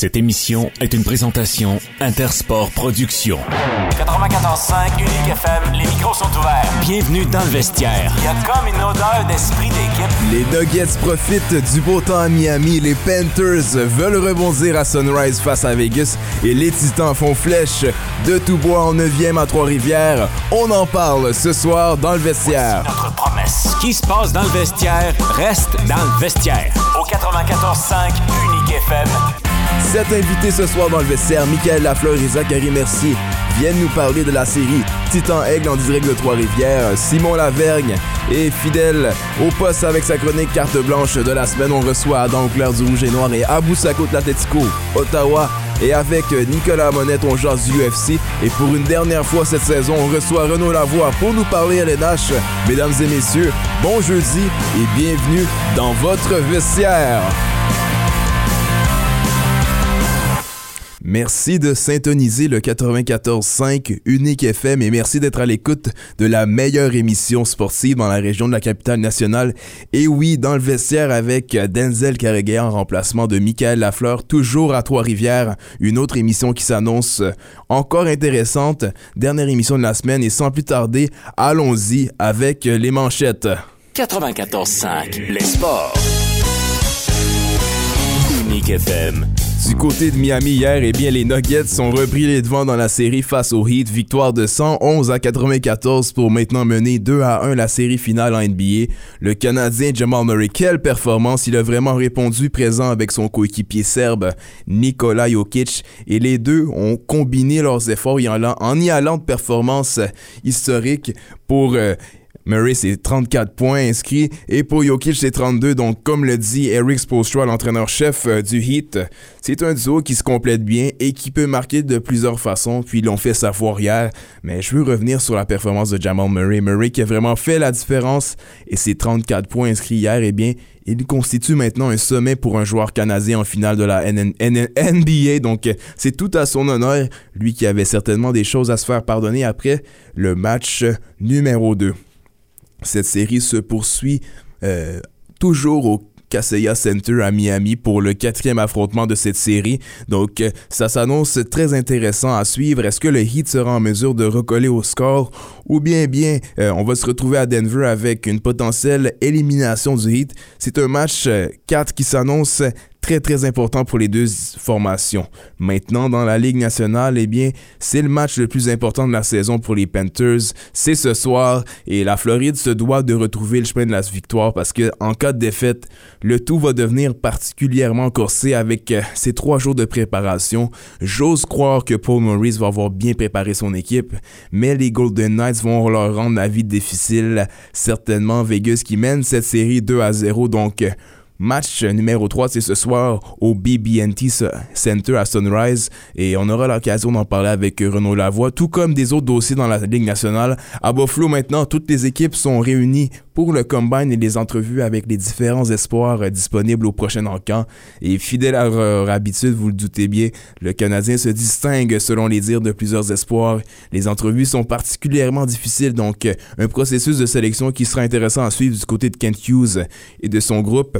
Cette émission est une présentation Intersport Productions. 94.5 Unique FM, les micros sont ouverts. Bienvenue dans le vestiaire. Il y a comme une odeur d'esprit d'équipe. Les Nuggets profitent du beau temps à Miami. Les Panthers veulent rebondir à Sunrise face à Vegas. Et les Titans font flèche de tout bois en 9e à Trois-Rivières. On en parle ce soir dans le vestiaire. Notre promesse. Ce qui se passe dans le vestiaire reste dans le vestiaire. Au 94.5 Unique FM. Sept invités ce soir dans le vestiaire, Michael Lafleur et Zachary Mercier viennent nous parler de la série Titan Aigle en direct de Trois-Rivières. Simon Lavergne est fidèle au poste avec sa chronique carte blanche de la semaine. On reçoit Adam Claire du Rouge et Noir et Abou Sako de Ottawa. Et avec Nicolas Monette, on jase du UFC. Et pour une dernière fois cette saison, on reçoit Renaud Lavoie pour nous parler à l'NH. Mesdames et messieurs, bon jeudi et bienvenue dans votre vestiaire. Merci de syntoniser le 94.5 Unique FM et merci d'être à l'écoute de la meilleure émission sportive dans la région de la capitale nationale. Et oui, dans le vestiaire avec Denzel Carreguet en remplacement de Michael Lafleur, toujours à Trois-Rivières. Une autre émission qui s'annonce encore intéressante. Dernière émission de la semaine et sans plus tarder, allons-y avec les manchettes. 94.5 Les sports. Du côté de Miami hier, eh bien, les Nuggets ont repris les devants dans la série face au Heat. Victoire de 111 à 94 pour maintenant mener 2 à 1 la série finale en NBA. Le Canadien Jamal Murray, quelle performance! Il a vraiment répondu présent avec son coéquipier serbe Nikola Jokic. Et les deux ont combiné leurs efforts en y allant de performances historiques pour euh, Murray, c'est 34 points inscrits. Et pour Jokic, c'est 32. Donc, comme le dit Eric Spoelstra, l'entraîneur-chef euh, du Heat, c'est un duo qui se complète bien et qui peut marquer de plusieurs façons. Puis, ils l'ont fait savoir hier. Mais je veux revenir sur la performance de Jamal Murray. Murray qui a vraiment fait la différence. Et ses 34 points inscrits hier, eh bien, il constitue maintenant un sommet pour un joueur canadien en finale de la NBA, donc c'est tout à son honneur, lui qui avait certainement des choses à se faire pardonner après le match numéro 2. Cette série se poursuit euh, toujours au Kaseya Center à Miami pour le quatrième affrontement de cette série. Donc, euh, ça s'annonce très intéressant à suivre. Est-ce que le Heat sera en mesure de recoller au score ou bien bien euh, on va se retrouver à Denver avec une potentielle élimination du Heat? C'est un match 4 qui s'annonce très très important pour les deux formations. Maintenant, dans la Ligue nationale, eh bien, c'est le match le plus important de la saison pour les Panthers. C'est ce soir et la Floride se doit de retrouver le chemin de la victoire parce que en cas de défaite, le tout va devenir particulièrement corsé avec euh, ces trois jours de préparation. J'ose croire que Paul Maurice va avoir bien préparé son équipe, mais les Golden Knights vont leur rendre la vie difficile. Certainement Vegas qui mène cette série 2 à 0, donc Match numéro 3, c'est ce soir au BB&T Center à Sunrise et on aura l'occasion d'en parler avec Renaud Lavoie, tout comme des autres dossiers dans la Ligue nationale. À Buffalo maintenant, toutes les équipes sont réunies pour le combine et les entrevues avec les différents espoirs disponibles au prochain encamp. Et fidèle à leur habitude, vous le doutez bien, le Canadien se distingue selon les dires de plusieurs espoirs. Les entrevues sont particulièrement difficiles, donc un processus de sélection qui sera intéressant à suivre du côté de Kent Hughes et de son groupe.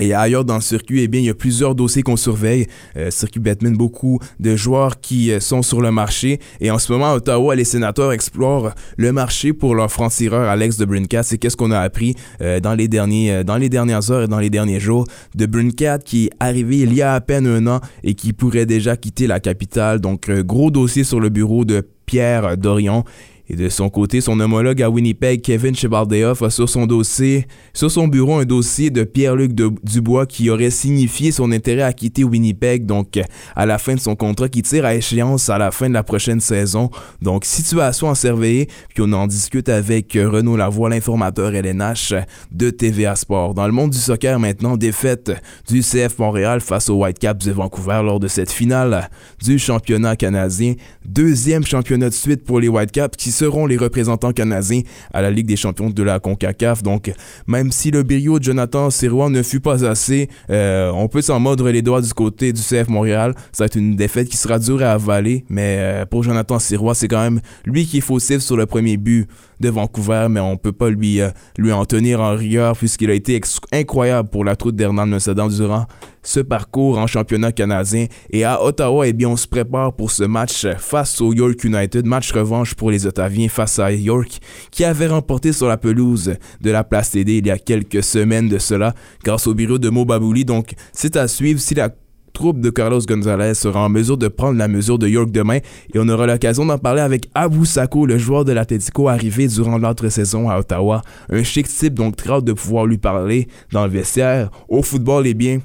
Et ailleurs dans le circuit, eh bien, il y a plusieurs dossiers qu'on surveille. Euh, circuit Batman, beaucoup de joueurs qui euh, sont sur le marché. Et en ce moment, à Ottawa, les sénateurs explorent le marché pour leur franc-tireur Alex de Brincat. C'est qu'est-ce qu'on a appris euh, dans, les derniers, euh, dans les dernières heures et dans les derniers jours. De Brincat qui est arrivé il y a à peine un an et qui pourrait déjà quitter la capitale? Donc, gros dossier sur le bureau de Pierre Dorion. Et de son côté, son homologue à Winnipeg, Kevin Chebaldeoff, a sur son dossier, sur son bureau, un dossier de Pierre-Luc Dubois qui aurait signifié son intérêt à quitter Winnipeg, donc à la fin de son contrat qui tire à échéance à la fin de la prochaine saison. Donc, situation à surveiller, puis on en discute avec Renaud Lavoie, l'informateur LNH de TVA Sport. Dans le monde du soccer maintenant, défaite du CF Montréal face aux Whitecaps de Vancouver lors de cette finale du championnat canadien. Deuxième championnat de suite pour les Whitecaps qui seront les représentants canadiens à la Ligue des champions de la CONCACAF. Donc, même si le brio de Jonathan Sirois ne fut pas assez, euh, on peut s'en mordre les doigts du côté du CF Montréal. Ça va être une défaite qui sera dure à avaler, mais euh, pour Jonathan Sirois, c'est quand même lui qui est faussif sur le premier but de Vancouver, mais on peut pas lui, euh, lui en tenir en rigueur puisqu'il a été incroyable pour la troupe d'Hernan Mercedes durant ce parcours en championnat canadien. Et à Ottawa, eh bien, on se prépare pour ce match face au York United, match revanche pour les Ottaviens face à York, qui avait remporté sur la pelouse de la place TD il y a quelques semaines de cela, grâce au bureau de Mo Babouli. Donc, c'est à suivre si la troupe de Carlos Gonzalez sera en mesure de prendre la mesure de York demain et on aura l'occasion d'en parler avec Abu Sako, le joueur de l'Atletico arrivé durant l'autre saison à Ottawa. Un chic type, donc très hâte de pouvoir lui parler dans le vestiaire. Au football, eh bien,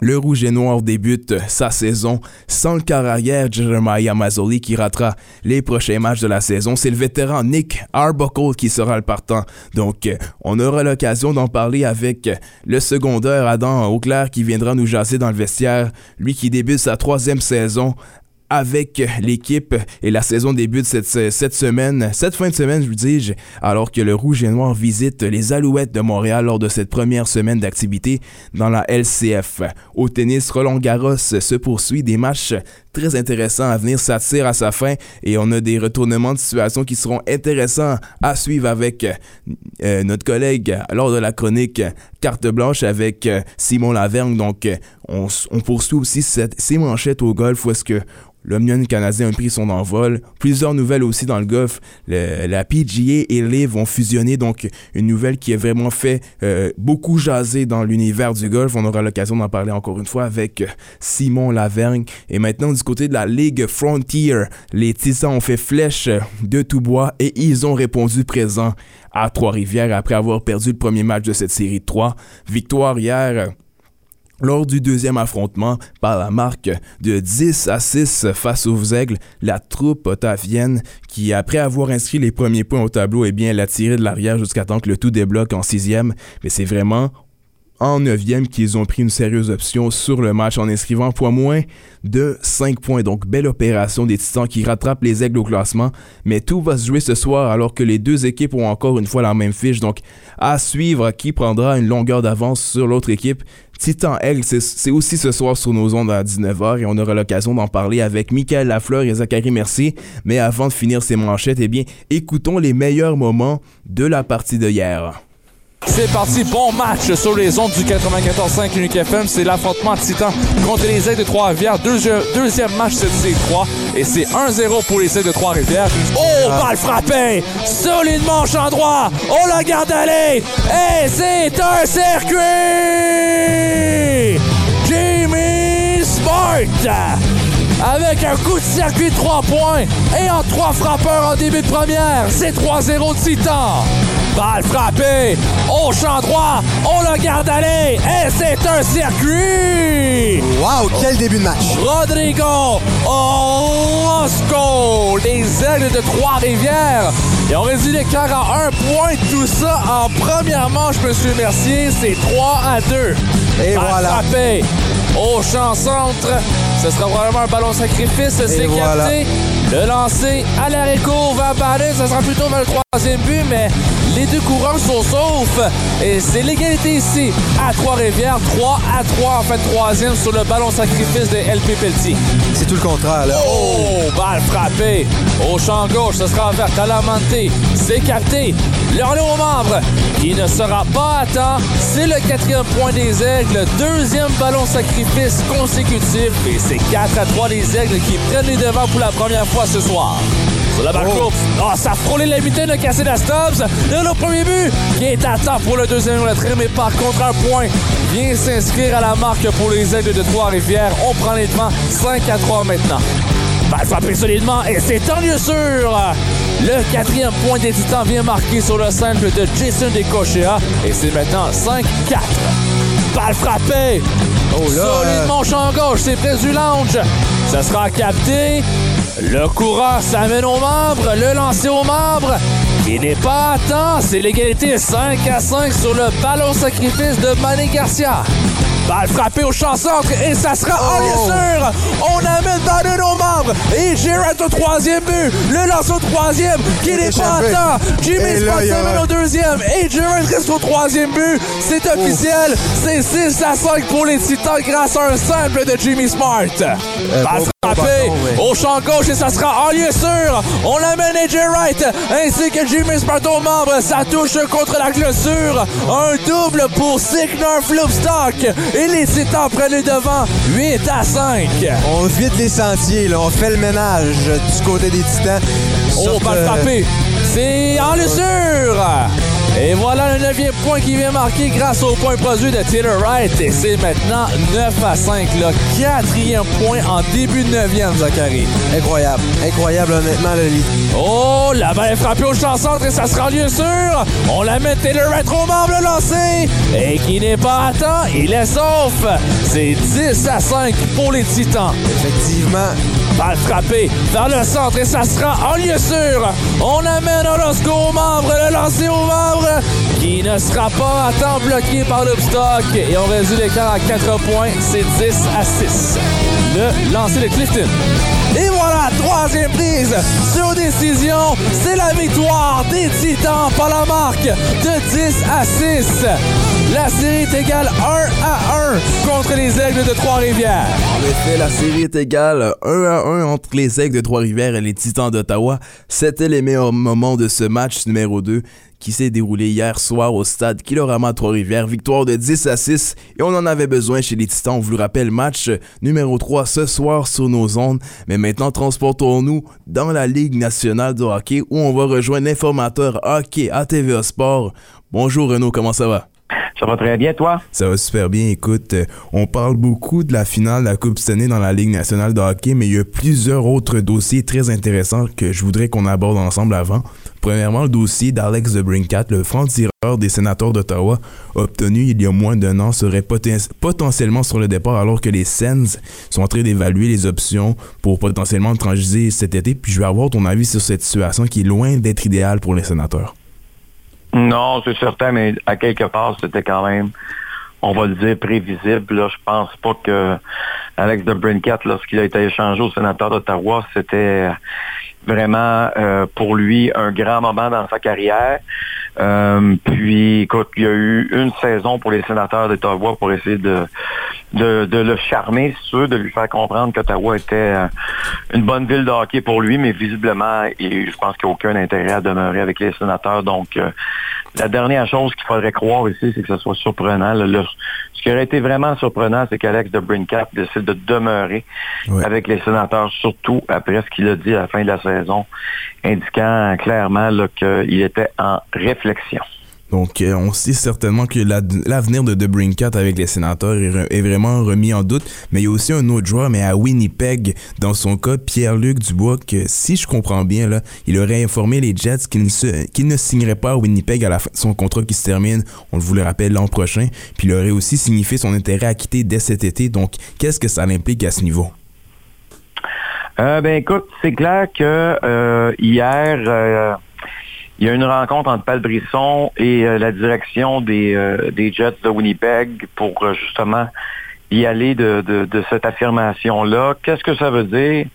le Rouge et Noir débute sa saison sans le carrière Jeremiah Mazzoli qui ratera les prochains matchs de la saison. C'est le vétéran Nick Arbuckle qui sera le partant. Donc, on aura l'occasion d'en parler avec le secondaire Adam Auclair qui viendra nous jaser dans le vestiaire. Lui qui débute sa troisième saison avec l'équipe et la saison débute cette, cette semaine, cette fin de semaine, je vous dis, alors que le Rouge et Noir visite les Alouettes de Montréal lors de cette première semaine d'activité dans la LCF. Au tennis, Roland Garros se poursuit des matchs très intéressants à venir, ça à sa fin et on a des retournements de situation qui seront intéressants à suivre avec euh, notre collègue lors de la chronique carte blanche avec euh, Simon Lavergne. Donc, on, on poursuit aussi cette, ces manchettes au golf où est-ce que L'Omnium canadien a pris son envol. Plusieurs nouvelles aussi dans le golf. la PGA et LIV vont fusionner, donc une nouvelle qui a vraiment fait euh, beaucoup jaser dans l'univers du golf. On aura l'occasion d'en parler encore une fois avec euh, Simon Lavergne. Et maintenant, du côté de la Ligue Frontier, les Titans ont fait flèche de tout bois et ils ont répondu présent à Trois-Rivières après avoir perdu le premier match de cette série de 3. Victoire hier lors du deuxième affrontement, par la marque de 10 à 6 face aux Aigles, la troupe ottavienne, qui après avoir inscrit les premiers points au tableau, eh bien, l'a tiré de l'arrière jusqu'à temps que le tout débloque en sixième. Mais c'est vraiment en neuvième qu'ils ont pris une sérieuse option sur le match en inscrivant point moins de 5 points. Donc, belle opération des Titans qui rattrapent les aigles au classement. Mais tout va se jouer ce soir alors que les deux équipes ont encore une fois la même fiche. Donc, à suivre qui prendra une longueur d'avance sur l'autre équipe? Titan Aigle, c'est aussi ce soir sur nos ondes à 19h et on aura l'occasion d'en parler avec Michael Lafleur et Zachary Mercier. Mais avant de finir ces manchettes, eh bien, écoutons les meilleurs moments de la partie de hier. C'est parti, bon match sur les ondes du 94.5 Unique FM. C'est l'affrontement titan contre les aides de Trois-Rivières. Deuxième, deuxième match de c 3 et c'est 1-0 pour les aides de Trois-Rivières. Oh, balle frappée! Solide manche en droit! On la garde aller! Et c'est un circuit! Jimmy Smart! avec un coup de circuit de 3 points et en 3 frappeurs en début de première. C'est 3-0 Titan. Balle frappée au champ droit, on le garde aller et c'est un circuit! Wow, quel début de match! Rodrigo Orozco, les ailes de Trois-Rivières. Ils ont réduit l'écart à un point, tout ça en première manche, Monsieur Mercier, c'est 3 à 2. Et Balle voilà. frappée au champ centre. Ce sera probablement un ballon sacrifice. C'est voilà. capté. Le lancer à l'arrêt-court va apparaître. Ce sera plutôt vers le troisième but, mais les deux coureurs sont saufs. Et c'est l'égalité ici à Trois-Rivières. 3 à 3 en fait troisième sur le ballon sacrifice de LP Pelletier. C'est tout le contraire, là. Oh, balle frappée au champ gauche. Ce sera vers Talamante. C'est capté. Le relais aux membres qui ne sera pas à temps. C'est le quatrième point des Aigles. Deuxième ballon sacrifice consécutif. Et c'est 4 à 3 les Aigles qui prennent les devants pour la première fois ce soir. Sur la balle Oh. courte. Oh, ça a frôlé la mitaine de casser la Stubbs. Là, le premier but qui est à temps pour le deuxième retrait, mais par contre, un point vient s'inscrire à la marque pour les Aigles de Trois-Rivières. On prend les devants 5 à 3 maintenant. Balle frappée solidement et c'est tant mieux sûr. Le quatrième point des Titans vient marquer sur le simple de Jason Decochea et c'est maintenant 5-4. Balle frappée. Oh là, Solidement champ gauche, c'est près du lounge. Ça sera capté. Le coureur s'amène aux membres, le lancer aux membres. Il n'est pas à temps, c'est l'égalité 5 à 5 sur le ballon sacrifice de Mané Garcia. Balle frappée au champ centre et ça sera en lieu sûr. On amène Bannon aux membres et Girard au troisième but. Le lance au troisième qui n'est pas à temps. Jimmy a s'amène au deuxième et Girard reste au troisième but. C'est officiel. C'est 6 à 5 pour les Titans grâce à un simple de Jimmy Smart. Balle beau frappée. Au champ gauche et ça sera en lieu sûr. On amène AJ Wright ainsi que Jimmy Sparto membre. Ça touche contre la clôture. Un double pour Signar Floopstock. Et les Titans prennent le devant 8 à 5. On vide les sentiers, là. On fait le ménage du côté des Titans. Oh, Sorte, balle euh, frappée. C'est en l'usure. Et voilà le neuvième point qui vient marquer grâce au point produit de Taylor Wright. Et c'est maintenant 9 à 5. Le quatrième point en début de neuvième, Zachary. Incroyable. Incroyable, honnêtement, le lit. Oh, la balle est frappée au champ centre et ça sera en lieu sûr. On la met Taylor Wright au membre le lancer. Et qui n'est pas à temps, il est sauf. C'est 10 à 5 pour les Titans. Effectivement. Balle frappée vers le centre et ça sera en lieu sûr. On amène Orozco au membre, le lancer au membre qui ne sera pas à temps bloqué par l'obstock. Et on réduit l'écart à 4 points. C'est 10 à 6. Le lancer de Clifton. Et voilà, troisième prise sur décision. C'est la victoire des Titans par la marque de 10 à 6. La série est égale 1 à 1 contre les Aigles de Trois-Rivières. En effet, la série est égale 1 à 1 entre les Aigles de Trois-Rivières et les Titans d'Ottawa. C'était les meilleurs moments de ce match numéro 2 qui s'est déroulé hier soir au stade Kilorama Trois-Rivières. Victoire de 10 à 6 et on en avait besoin chez les Titans. On vous le rappelle, match numéro 3 ce soir sur nos ondes. Mais maintenant, transportons-nous dans la Ligue nationale de hockey où on va rejoindre l'informateur hockey à TVA Sport. Bonjour Renaud, comment ça va? Ça va très bien, toi? Ça va super bien. Écoute, euh, on parle beaucoup de la finale de la Coupe Stanley dans la Ligue nationale de hockey, mais il y a plusieurs autres dossiers très intéressants que je voudrais qu'on aborde ensemble avant. Premièrement, le dossier d'Alex de Brincat, le franc-tireur des sénateurs d'Ottawa, obtenu il y a moins d'un an, serait poten- potentiellement sur le départ alors que les Sens sont en train d'évaluer les options pour potentiellement le transiger cet été. Puis je vais avoir ton avis sur cette situation qui est loin d'être idéale pour les sénateurs. Non, c'est certain, mais à quelque part, c'était quand même, on va le dire, prévisible. Là, je pense pas que Alex de Brincat, lorsqu'il a été échangé au sénateur d'Ottawa, c'était vraiment euh, pour lui un grand moment dans sa carrière. Euh, puis, écoute, il y a eu une saison pour les sénateurs d'Ottawa pour essayer de, de, de le charmer, si tu veux, de lui faire comprendre qu'Ottawa était euh, une bonne ville de hockey pour lui, mais visiblement, je pense qu'il n'y a aucun intérêt à demeurer avec les sénateurs. Donc, euh, la dernière chose qu'il faudrait croire ici, c'est que ce soit surprenant. Le- le- ce qui aurait été vraiment surprenant, c'est qu'Alex de Brincat décide de demeurer avec les sénateurs, surtout après ce qu'il a dit à la fin de la saison, indiquant clairement qu'il était en réflexion. Donc, euh, on sait certainement que la- l'avenir de Debrincat avec les sénateurs est, vraiment remis en doute. Mais il y a aussi un autre joueur, mais à Winnipeg, dans son cas, Pierre-Luc Dubois, que si je comprends bien, là, il aurait informé les Jets qu'il ne, se- qu'il ne signerait pas à Winnipeg à la fin de son contrat qui se termine, on vous le rappelle, l'an prochain. Puis il aurait aussi signifié son intérêt à quitter dès cet été. Donc, qu'est-ce que ça implique à ce niveau? Euh, ben écoute, c'est clair que euh, hier, euh, il y a eu une rencontre entre Paul Brisson et euh, la direction des, euh, des Jets de Winnipeg pour justement y aller de, de, de cette affirmation-là. Qu'est-ce que ça veut dire?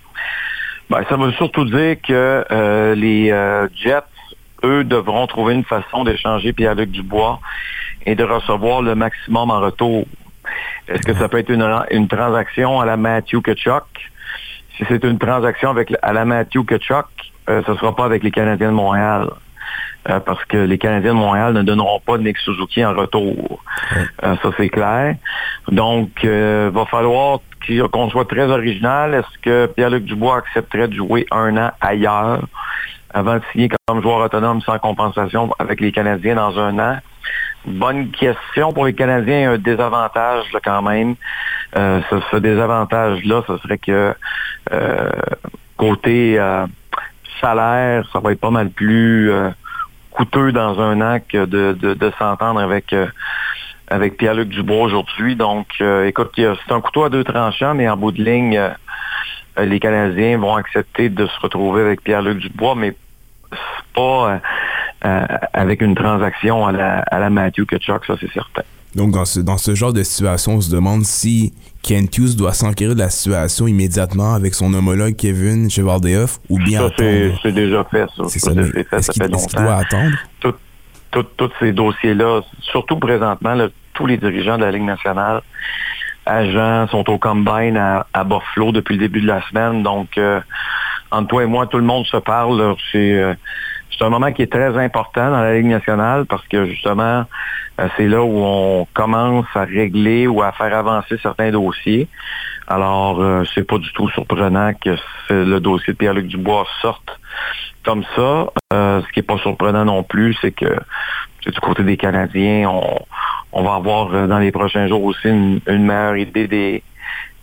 Ben, ça veut surtout dire que les Jets, eux, devront trouver une façon d'échanger Pierre-Luc Dubois et de recevoir le maximum en retour. Est-ce que ça peut être une, une transaction à la Matthew Kachuk? Si c'est une transaction avec à la Matthew Kachuk, euh, ce ne sera pas avec les Canadiens de Montréal. Euh, parce que les Canadiens de Montréal ne donneront pas Nick Suzuki en retour. Euh, ça, c'est clair. Donc, il va falloir qu'on soit très original. Est-ce que Pierre-Luc Dubois accepterait de jouer un an ailleurs avant de signer comme joueur autonome sans compensation avec les Canadiens dans un an? Bonne question pour les Canadiens, un désavantage là, quand même. Euh, ce, désavantage-là, ce serait que euh, côté euh, salaire, ça va être pas mal plus euh, coûteux dans un an que de, de, de s'entendre avec euh, avec Pierre-Luc Dubois aujourd'hui. Donc, euh, écoute, c'est un couteau à deux tranchants, mais en bout de ligne, les Canadiens vont accepter de se retrouver avec Pierre-Luc Dubois, mais c'est pas avec une transaction à la, à la Matthew Kachuk, ça c'est certain. Donc, dans ce, dans ce genre de situation, on se demande si Kent Hughes doit s'enquérir de la situation immédiatement avec son homologue Kevin Chevaldeoff ou bien Ça, c'est déjà fait, ça. C'est Ça, fait, ça fait est-ce qu'il longtemps. doit attendre? Tout- tout- tous ces dossiers-là, surtout présentement, là, tous les dirigeants de la Ligue nationale agents sont au combine à, à, Buffalo depuis le début de la semaine. Donc, euh, entre toi et moi, tout le monde se parle. C'est c'est un moment qui est très important dans la Ligue nationale parce que justement, c'est là où on commence à régler ou à faire avancer certains dossiers. Alors, euh, c'est pas du tout surprenant que le dossier de Pierre-Luc Dubois sorte comme ça. Euh, ce qui est pas surprenant non plus, c'est que du côté des Canadiens, on, va avoir euh, dans les prochains jours aussi une, meilleure idée des,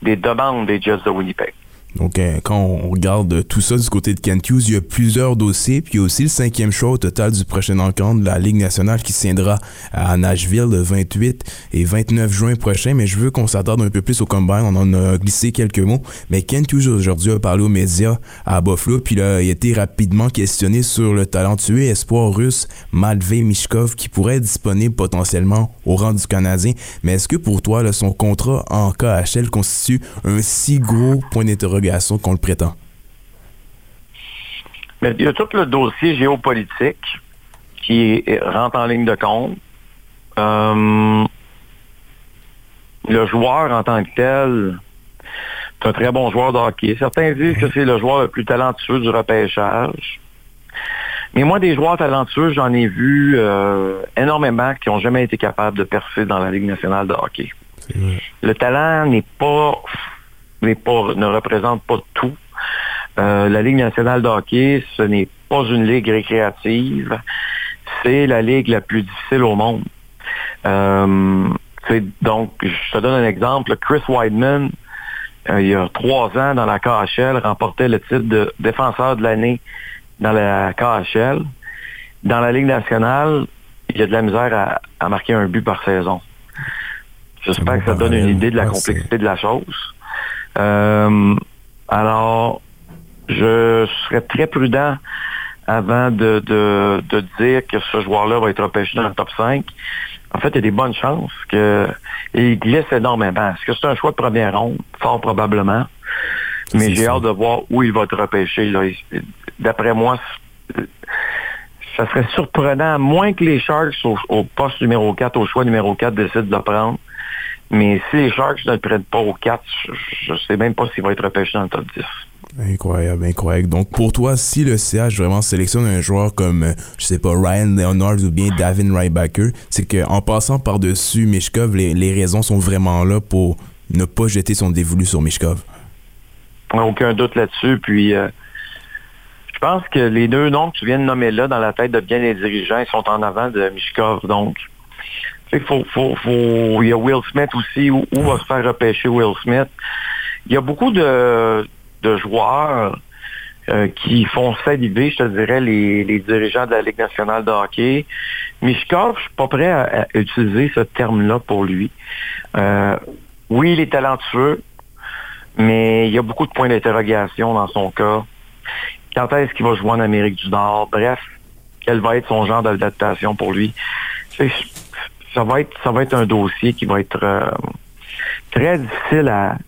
des demandes des Jets de Winnipeg. Donc, euh, quand on regarde tout ça du côté de Kent Hughes, il y a plusieurs dossiers. Puis il y a aussi le cinquième choix au total du prochain encontre de la Ligue nationale qui tiendra à Nashville le 28 et 29 juin prochain. Mais je veux qu'on s'attarde un peu plus au combine. On en a glissé quelques mots. Mais Kent Hughes aujourd'hui a parlé aux médias à Buffalo. Puis il a été rapidement questionné sur le talentueux espoir russe Matvey Mishkov qui pourrait être disponible potentiellement au rang du Canadien. Mais est-ce que pour toi, son contrat en KHL constitue un si gros point d'interrogation qu'on le prétend? Mais il y a tout le dossier géopolitique qui rentre en ligne de compte. Euh, le joueur en tant que tel, c'est un très bon joueur de hockey. Certains disent que c'est le joueur le plus talentueux du repêchage. Mais moi, des joueurs talentueux, j'en ai vu euh, énormément qui n'ont jamais été capables de percer dans la Ligue nationale de hockey. Le talent n'est pas ne représente pas tout. Euh, la Ligue nationale de hockey, ce n'est pas une ligue récréative. C'est la ligue la plus difficile au monde. Euh, donc, je te donne un exemple. Chris Weidman, euh, il y a trois ans dans la KHL, remportait le titre de défenseur de l'année dans la KHL. Dans la Ligue nationale, il y a de la misère à, marquer un but par saison. J'espère que ça donne une idée de la complexité de la chose. Euh, alors, je serais très prudent avant de, de, dire que ce joueur-là va être repêché dans le top 5. En fait, il y a des bonnes chances que il glisse énormément. Est-ce que c'est un choix de première ronde? Fort probablement. Mais j'ai hâte de voir où il va être repêché. D'après moi, ça serait surprenant, à moins que les Sharks au, poste numéro 4, au choix numéro 4, décident de le prendre. Mais si les Sharks ne le prennent pas au 4, je ne sais même pas s'il va être repêché dans le top 10. Incroyable, incroyable. Donc pour toi, si le CH vraiment sélectionne un joueur comme, euh, je sais pas, Ryan Leonard ou bien Davin Rybacker, c'est qu'en passant par-dessus Mishkov, les, raisons sont vraiment là pour ne pas jeter son dévolu sur Mishkov. Aucun doute là-dessus. Puis euh, je pense que les deux noms que tu viens de nommer là, dans la tête de bien les dirigeants, ils sont en avant de Mishkov. Donc il faut, faut, y a Will Smith aussi. Où, va se faire repêcher Will Smith? Il y a beaucoup de, joueurs euh, qui font saliver, je te dirais, les, les, dirigeants de la Ligue nationale de hockey. Mishkov, je suis pas prêt à, utiliser ce terme-là pour lui. Euh, oui, il est talentueux, mais il y a beaucoup de points d'interrogation dans son cas. Quand est-ce qu'il va jouer en Amérique du Nord? Bref, quel va être son genre d'adaptation pour lui? Ça va être ça va être un dossier qui va être euh, très difficile à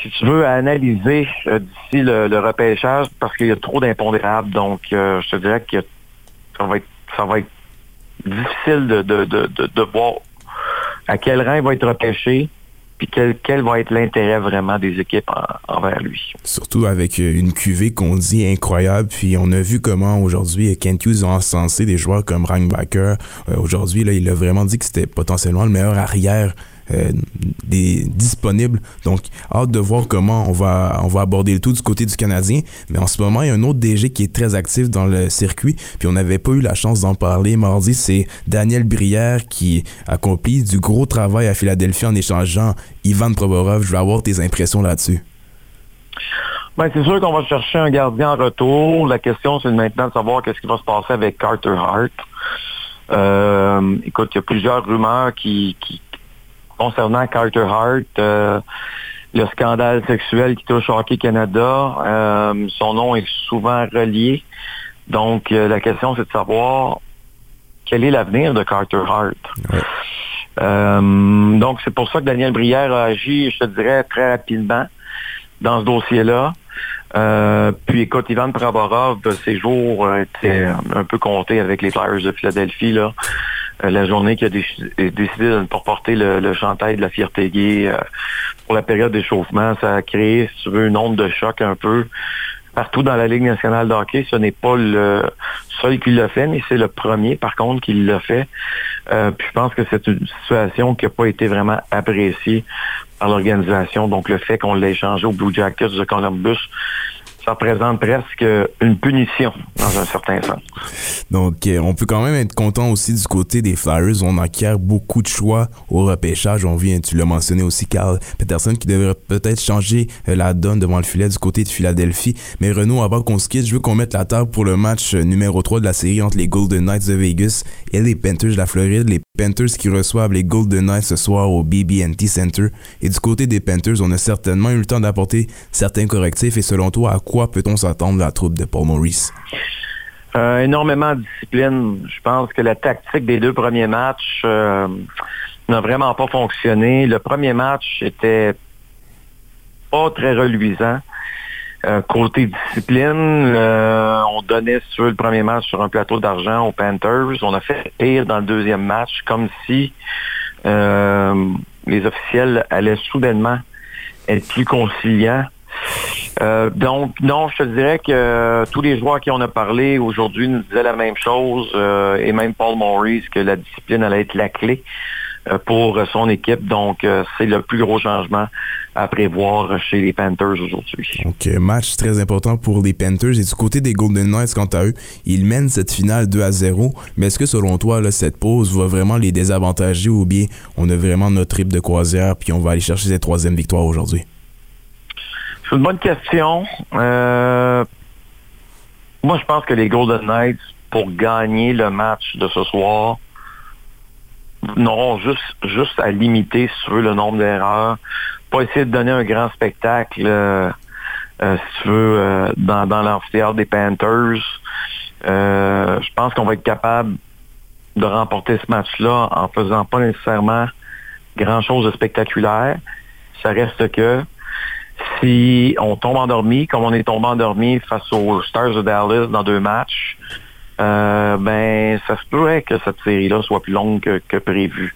si tu veux analyser euh, d'ici le, repêchage parce qu'il y a trop d'impondérables. Donc euh, je te dirais que ça va être ça va être difficile de, de, de, de voir à quel rang il va être repêché puis quel, va être l'intérêt vraiment des équipes envers lui. Surtout avec euh, une QV qu'on dit incroyable, puis on a vu comment aujourd'hui Kent Hughes a encensé des joueurs comme Rangbacker. Euh, aujourd'hui, il a vraiment dit que c'était potentiellement le meilleur arrière euh, disponibles. Donc, hâte de voir comment on va, on va aborder le tout du côté du Canadien. Mais en ce moment, il y a un autre DG qui est très actif dans le circuit. Puis on n'avait pas eu la chance d'en parler mardi. C'est Daniel Brière qui accomplit du gros travail à Philadelphie en échangeant Ivan Provorov. Je vais avoir tes impressions là-dessus. Ben, c'est sûr qu'on va chercher un gardien en retour. La question, c'est maintenant de savoir qu'est-ce qui va se passer avec Carter Hart. Euh, écoute, il y a plusieurs rumeurs qui, concernant Carter Hart, euh, le scandale sexuel qui touche Hockey Canada, euh, son nom est souvent relié. Donc, euh, la question, c'est de savoir quel est l'avenir de Carter Hart. donc, c'est pour ça que Daniel Brière a agi, je te dirais, très rapidement dans ce dossier-là. puis écoute, Ivan Praborov, ses jours étaient un peu comptés avec les Flyers de Philadelphie. Là. Euh, la journée qui a décidé de ne pas porter le, le chantail de la fierté gay euh, pour la période d'échauffement. Ça a créé, si tu veux, une onde de choc un peu partout dans la Ligue nationale de hockey. Ce n'est pas le seul qui l'a fait, mais c'est le premier, par contre, qui l'a fait. Euh, puis je pense que c'est une situation qui n'a pas été vraiment appréciée par l'organisation. Donc le fait qu'on l'ait échangé au Blue Jackets de Columbus, représente presque une punition dans un certain sens. Donc, euh, on peut quand même être content aussi du côté des Flyers. On acquiert beaucoup de choix au repêchage. On vient, tu l'as mentionné aussi, Carl Peterson, qui devrait peut-être changer euh, la donne devant le filet du côté de Philadelphie. Mais Renaud, avant qu'on se quitte, je veux qu'on mette la table pour le match euh, numéro 3 de la série entre les Golden Knights de Vegas et les Panthers de la Floride. Les Panthers qui reçoivent les Golden Knights ce soir au BB&T Center. Et du côté des Panthers, on a certainement eu le temps d'apporter certains correctifs. Et selon toi, à quoi peut-on s'attendre de la troupe de Paul Maurice? Euh, énormément de discipline. Je pense que la tactique des deux premiers matchs euh, n'a vraiment pas fonctionné. Le premier match était pas très reluisant. Euh, côté discipline, on donnait sur le premier match sur un plateau d'argent aux Panthers. On a fait pire dans le deuxième match, comme si les officiels allaient soudainement être plus conciliants. Euh, donc, non, je te dirais que euh, tous les joueurs qui on a parlé aujourd'hui nous disaient la même chose, euh, et même Paul Maurice, que la discipline allait être la clé pour son équipe. Donc, c'est le plus gros changement à prévoir chez les Panthers aujourd'hui. Donc, match très important pour les Panthers. Et du côté des Golden Knights, quant à eux, ils mènent cette finale 2 à 0. Mais est-ce que, selon toi, cette pause va vraiment les désavantager ou bien on a vraiment notre trip de croisière puis on va aller chercher cette troisième victoire aujourd'hui? C'est une bonne question. Euh, moi, je pense que les Golden Knights, pour gagner le match de ce soir, n'auront juste, juste à limiter, sur le nombre d'erreurs. Pas essayer de donner un grand spectacle, euh, euh, si tu veux, dans, dans l'amphithéâtre des Panthers. je pense qu'on va être capable de remporter ce match-là en faisant pas nécessairement grand-chose de spectaculaire. Ça reste que si on tombe endormi, comme on est tombé endormi face aux Stars de Dallas dans deux matchs, euh, ben ça se pourrait que cette série-là soit plus longue que, prévu.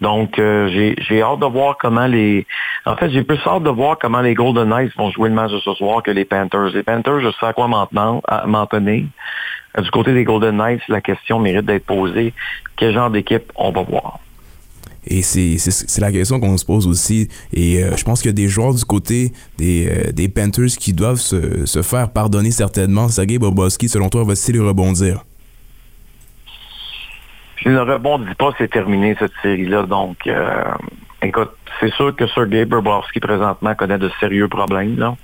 Donc euh, j'ai hâte de voir comment les. En fait, j'ai plus hâte de voir comment les Golden Knights vont jouer le match de ce soir que les Panthers. Les Panthers, je sais à quoi m'en tenir. Du côté des Golden Knights, la question mérite d'être posée. Quel genre d'équipe on va voir? Et c'est la question qu'on se pose aussi. Et euh, je pense qu'il y a des joueurs du côté des, euh, des Panthers qui doivent se, se, faire pardonner certainement. Sergei Bobovski, selon toi, va-t-il rebondir? Je ne rebondis pas, c'est terminé cette série-là. Donc, euh, écoute, c'est sûr que Sergei Bobovski, présentement, connaît de sérieux problèmes. Là.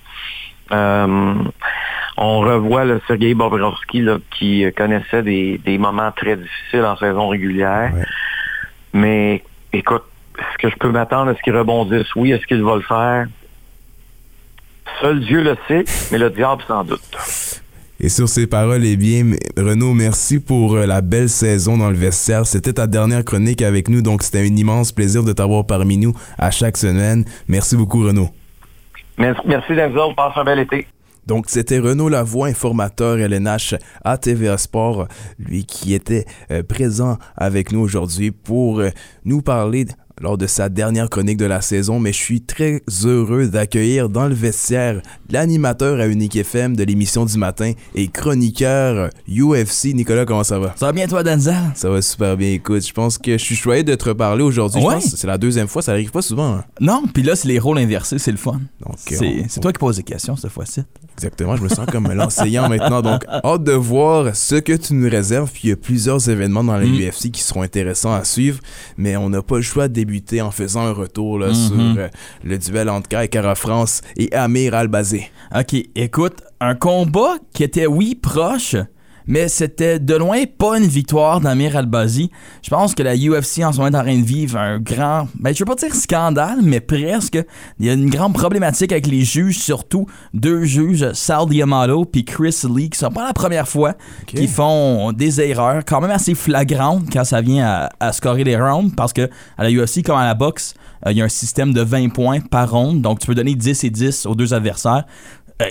on revoit le Sergei Bobrovski qui connaissait des, des, moments très difficiles en saison régulière. Mais écoute, est-ce que je peux m'attendre à ce qu'il rebondisse? Oui, est-ce qu'il va le faire? Seul Dieu le sait, mais le diable sans doute. Et sur ces paroles, eh bien, Renaud, merci pour euh, la belle saison dans le vestiaire. C'était ta dernière chronique avec nous, donc c'était un immense plaisir de t'avoir parmi nous à chaque semaine. Merci beaucoup, Renaud. Merci, merci Denzel. Passe un bel été. Donc, c'était Renaud Lavoie, informateur LNH à TVA Sport, lui qui était euh, présent avec nous aujourd'hui pour euh, nous parler lors de sa dernière chronique de la saison, mais je suis très heureux d'accueillir dans le vestiaire l'animateur à Unique FM de l'émission du matin et chroniqueur UFC. Nicolas, comment ça va? Ça va bien toi, Denzel? Ça va super bien. Écoute, je pense que je suis choyé de te reparler aujourd'hui. Ouais. c'est la deuxième fois, ça arrive pas souvent. Hein. Non, puis là, c'est les rôles inversés, c'est le fun. C'est toi qui poses des questions cette fois-ci. Exactement, je me sens comme l'enseignant maintenant. Donc, hâte de voir ce que tu nous réserves. Puis il y a plusieurs événements dans la UFC mm. qui seront intéressants à suivre, mais on n'a pas le choix de en faisant un retour là, sur euh, le duel entre Kai Cara France et Amir Albazé. Ok, écoute, un combat qui était, oui, proche, mais c'était de loin pas une victoire d'Amir Albazi. Je pense que la UFC en ce moment est en train de vivre un grand, ben, je veux pas dire scandale, mais presque. Il y a une grande problématique avec les juges, surtout deux juges, Sal Diamato puis Chris Lee, qui sont pas la première fois qui font des erreurs quand même assez flagrantes quand ça vient à, scorer les rounds, parce que à la UFC comme à la boxe, euh, il y a un système de 20 points par ronde, donc tu peux donner 10 et 10 aux deux adversaires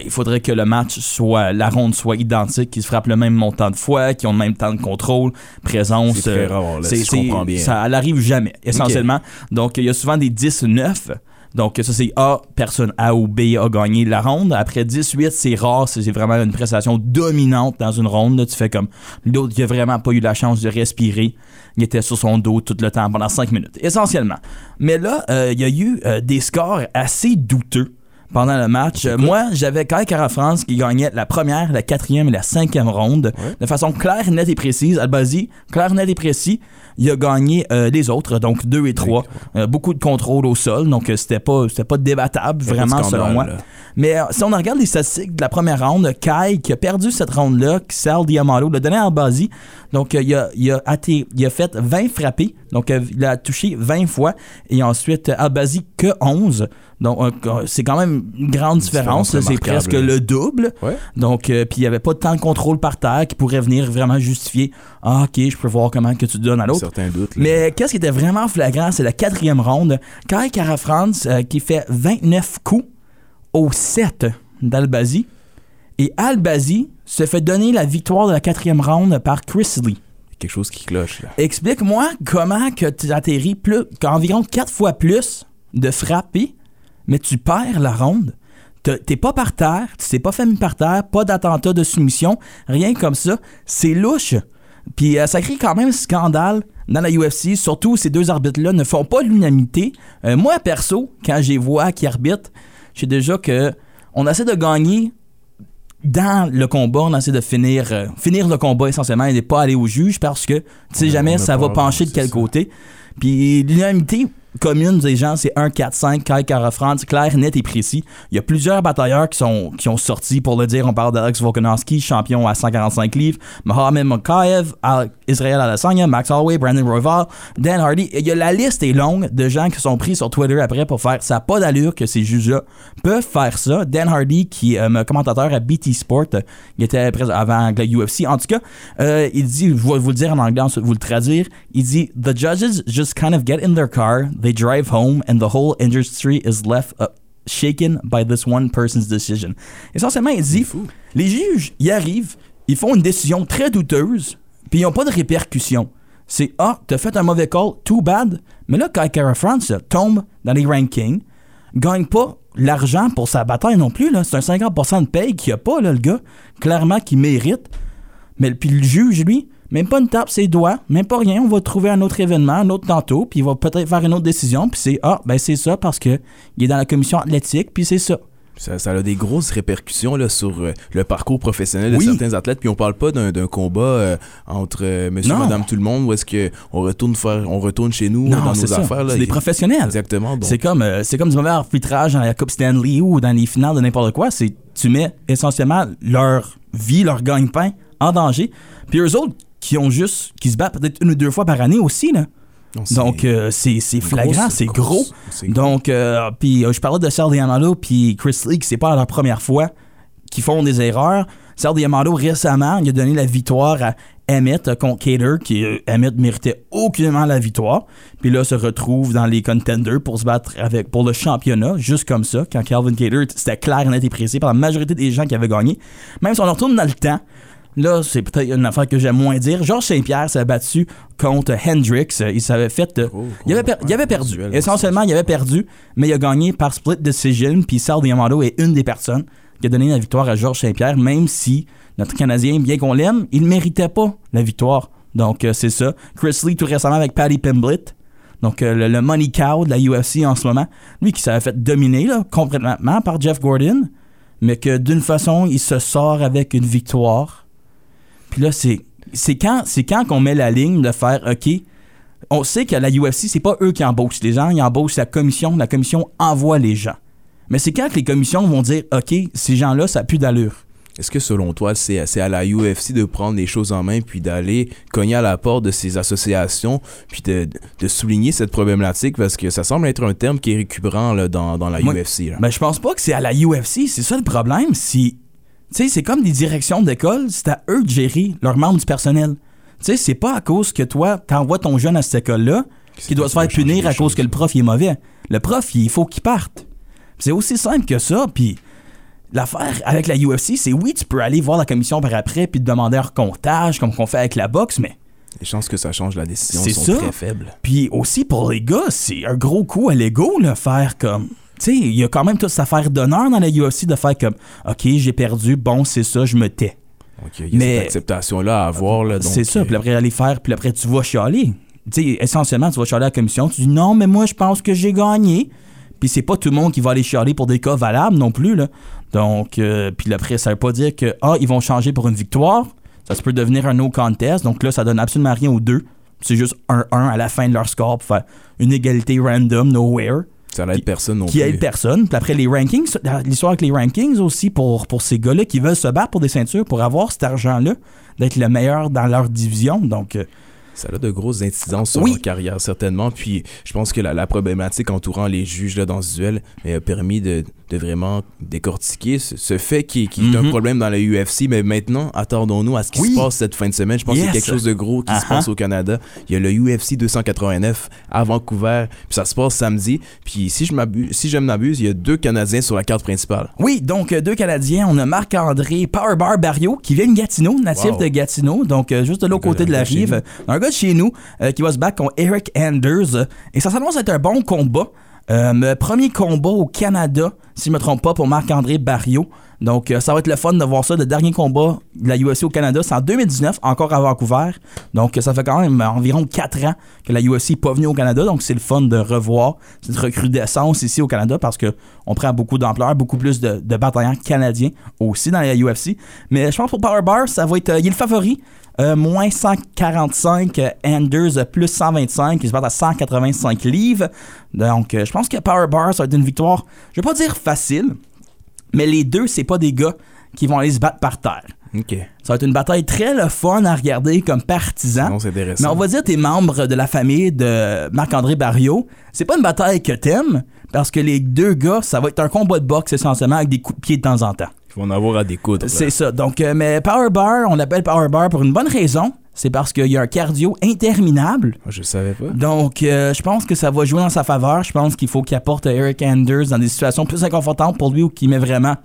il faudrait que le match soit, la ronde soit identique, qu'ils se frappent le même montant de fois, qu'ils ont le même temps de contrôle, présence. C'est très euh, rare, là, c'est- si je c'est- comprends bien. Ça elle arrive jamais, essentiellement. Donc, il y a souvent des 10-9. Donc, ça, c'est A, personne A ou B a gagné la ronde. Après 18, c'est rare, c'est vraiment une prestation dominante dans une ronde. là. Tu fais comme l'autre, il a vraiment pas eu la chance de respirer. Il était sur son dos tout le temps pendant 5 minutes, essentiellement. Mais là, euh, il y a eu euh, des scores assez douteux pendant le match. Euh, Moi, j'avais Kai Kara France qui gagnait la première, la quatrième et la cinquième ronde de façon claire, nette et précise. Albazi, clair, net et précis. Il a gagné euh, les autres, donc 2 et 3. beaucoup de contrôle au sol, donc euh, c'était pas, c'était pas débattable, vraiment, selon moi. là. Mais euh, si on regarde les statistiques de la première ronde, Kai, qui a perdu cette ronde-là, Sal Diamaro, l'a donné à Albazi. Donc, euh, il, a, il, a atté- il a fait 20 frappés. Donc, euh, il a touché 20 fois. Et ensuite, euh, Albazi que 11. Donc, c'est quand même une grande différence. C'est presque là. le double. Ouais. Donc, euh, puis il n'y avait pas de temps de contrôle par terre qui pourrait venir vraiment justifier Ah, ok, je peux voir comment que tu donnes à l'autre. Certains doutes. là. Mais qu'est-ce qui était vraiment flagrant, c'est la quatrième ronde. Kai Kara-France euh, qui fait 29 coups au 7 d'Albazi. Et Albazi se fait donner la victoire de la quatrième ronde par Chris Lee. Quelque chose qui cloche, là. Explique-moi comment que tu atterris plus, qu'environ 4 fois plus de frapper, mais tu perds la ronde. T'es pas par terre, tu t'es pas fait mis par terre, pas d'attentat de soumission, rien comme ça. C'est louche. Puis euh, ça crée quand même scandale dans la UFC, surtout ces deux arbitres-là ne font pas l'unanimité. Euh, moi, perso, quand j'ai vois qui arbitre, je sais déjà que on essaie de gagner dans le combat, on essaie de finir, euh, finir le combat essentiellement et de pas aller au juge parce que tu sais jamais ça va pencher de quel ça. côté. Puis l'unanimité commune des gens, c'est 1-4-5, Kai Kara-France, clair, net et précis. Il y a plusieurs batailleurs qui sont, qui ont sorti pour le dire. On parle d'Alex Volkanovski, champion à 145 livres, Mohamed Mokaev, Israël Adesanya, Max Holloway, Brandon Royval, Dan Hardy. Il y a, la liste est longue de gens qui sont pris sur Twitter après pour faire ça pas d'allure que ces juges-là peuvent faire ça. Dan Hardy, qui est euh, commentateur à BT Sport, euh, il était présent avant la UFC. En tout cas, euh, il dit, je vais vous le dire en anglais, vous le traduire. Il dit The judges just kind of get in their car, drive home, and the whole industry is left uh, shaken by this one person's decision. Essentiellement, il dit les juges, ils arrivent, ils font une décision très douteuse, puis ils n'ont pas de répercussions. C'est Ah, t'as fait un mauvais call, too bad. Mais là, Kai Kara France tombe dans les rankings, gagne pas l'argent pour sa bataille non plus. C'est un 50% de paye qu'il a pas, là, le gars. Clairement qu'il mérite. Mais puis le juge, lui, même pas une tape ses doigts, même pas rien. On va trouver un autre événement, un autre tantôt, puis il va peut-être faire une autre décision. Puis c'est Ah, ben c'est ça parce que il est dans la commission athlétique, puis c'est ça. Ça, ça a des grosses répercussions là, sur euh, le parcours professionnel de Oui. certains athlètes. Puis on parle pas d'un combat euh, entre euh, monsieur, Non. madame, tout le monde, où est-ce que on retourne faire, on retourne chez nous Non, dans nos ça. affaires. C'est des professionnels. Exactement. C'est comme, c'est comme du mauvais arbitrage dans la Coupe Stanley ou dans les finales de n'importe quoi. C'est, tu mets essentiellement leur vie, leur gagne-pain en danger. Puis eux autres qui ont juste, qui se battent peut-être une ou deux fois par année aussi, là. Non, Donc, euh, c'est, flagrant, c'est gros. Donc, euh, puis euh, je parlais de Sal Diamando puis Chris Lee, qui c'est pas leur première fois qu'ils font des erreurs. Sal Diamando, récemment, il a donné la victoire à Emmett euh, contre Cater, qui Emmett méritait aucunement la victoire. Puis là, se retrouve dans les contenders pour se battre avec pour le championnat, juste comme ça, quand Calvin Cater, c'était clair, net et précis par la majorité des gens qui avaient gagné. Même si on retourne dans le temps, Là, c'est peut-être une affaire que j'aime moins dire. Georges Saint-Pierre s'est battu contre Hendrix. Il s'avait fait. euh, gros il, avait per- il avait perdu. Essentiellement, il avait perdu, mais il a gagné par split decision. Puis Sal Diamando est une des personnes qui a donné la victoire à Georges Saint-Pierre, même si notre Canadien, bien qu'on l'aime, il ne méritait pas la victoire. Donc, euh, c'est ça. Chris Lee, tout récemment, avec Paddy Pimblett. Donc, euh, le, le money cow de la UFC en ce moment. Lui qui s'avait fait dominer là, complètement par Jeff Gordon, mais que d'une façon, il se sort avec une victoire. Puis là, c'est c'est quand c'est quand qu'on met la ligne de faire OK. On sait que la UFC, c'est pas eux qui embauchent les gens, ils embauchent la commission, la commission envoie les gens. Mais c'est quand que les commissions vont dire OK, ces gens-là, ça plus d'allure. Est-ce que selon toi, c'est c'est à la UFC de prendre les choses en main puis d'aller cogner à la porte de ces associations puis de, de souligner cette problématique? Parce que ça semble être un terme qui est récurrent là, dans, dans la Moi- UFC. là. Ben, je pense pas que c'est à la UFC. C'est ça le problème. Si, tu sais, c'est comme des directions d'école. C'est à eux de gérer leurs membres du personnel. Tu sais, c'est pas à cause que toi, t'envoies ton jeune à cette école-là qui doit se faire punir à cause que le prof il est mauvais. Le prof, il faut qu'il parte. C'est aussi simple que ça. Puis, l'affaire avec la UFC, c'est oui, tu peux aller voir la commission par après puis te demander un comptage comme qu'on fait avec la boxe, mais Les chances que ça change la décision sont ça. très faibles. puis aussi pour les gars, c'est un gros coup à l'ego, là, faire comme. Sais, il y a quand même toute cette affaire d'honneur dans la UFC de faire comme, OK, j'ai perdu, bon, c'est ça, je me tais. Donc, il y a Mais- cette acceptation-là à avoir. là, C'est ça, euh, puis après aller faire, puis après tu vas chialer. Sais, essentiellement, tu vas chialer à la commission, tu dis non, mais moi je pense que j'ai gagné. Puis c'est pas tout le monde qui va aller chialer pour des cas valables non plus, là. Donc, euh, puis après, ça veut pas dire que, ah, ils vont changer pour une victoire. Ça se peut devenir un no contest. Donc là, ça donne absolument rien aux deux. C'est juste 1-1 à la fin de leur score pour faire une égalité random, nowhere ça n'aide personne non qui plus. aide personne. Puis après, les rankings, l'histoire avec les rankings aussi pour, pour ces gars-là qui veulent se battre pour des ceintures, pour avoir cet argent-là, d'être le meilleur dans leur division. Donc, euh, Ça a de grosses incidences sur Oui. leur carrière, certainement. Puis je pense que la, la problématique entourant les juges là, dans ce duel a permis de, de vraiment décortiquer ce, ce fait qui, qui est un Mhm. problème dans la UFC. Mais maintenant, attendons-nous à ce qui Oui. se passe cette fin de semaine. Je pense qu'il y a quelque chose de gros qui se Uh-huh. passe au Canada. Il y a le UFC 289 à Vancouver. Puis ça se passe samedi. Puis si je m'abuse, si je ne m'abuse, il y a deux Canadiens sur la carte principale. oui, donc euh, deux Canadiens. On a Marc-André Powerbar Barrio qui vient de Gatineau, natif Wow. de Gatineau, donc euh, juste de l'autre côté de la rive. Un gars de chez nous euh, qui va se battre contre Eric Anders. et ça s'annonce être un bon combat. Euh, premier combat au Canada, si je me trompe pas, pour Marc-André Barrio. Donc, euh, ça va être le fun de voir ça. Le dernier combat de la UFC au Canada, c'est en 2019, encore à Vancouver. Donc, ça fait quand même environ 4 ans que la UFC n'est pas venue au Canada. Donc, c'est le fun de revoir cette recrudescence ici au Canada parce que on prend beaucoup d'ampleur, beaucoup plus de, de bataillants canadiens aussi dans la UFC. Mais je pense pour Power Bar, ça va être. euh, il est le favori. Euh, moins 145, euh, Anders euh, plus 125, ils se battent à 185 livres. Donc, euh, je pense que Power Bar, ça va être une victoire, je vais pas dire facile, mais les deux, c'est pas des gars qui vont aller se battre par terre. Ça va être une bataille très le fun à regarder comme partisan. Non, c'est intéressant. Mais on va dire tes membres de la famille de Marc-André Barrio, c'est pas une bataille que t'aimes, parce que les deux gars, ça va être un combat de boxe essentiellement avec des coups de pied de temps en temps. Ils vont en avoir à découdre. C'est ça. Donc, euh, mais Power Bar, on l'appelle Power Bar pour une bonne raison. C'est parce qu'il y a un cardio interminable. Ah, Je savais pas. Donc, euh, je pense que ça va jouer dans sa faveur. Je pense qu'il faut qu'il apporte Eric Anders dans des situations plus inconfortables pour lui ou qu'il met vraiment.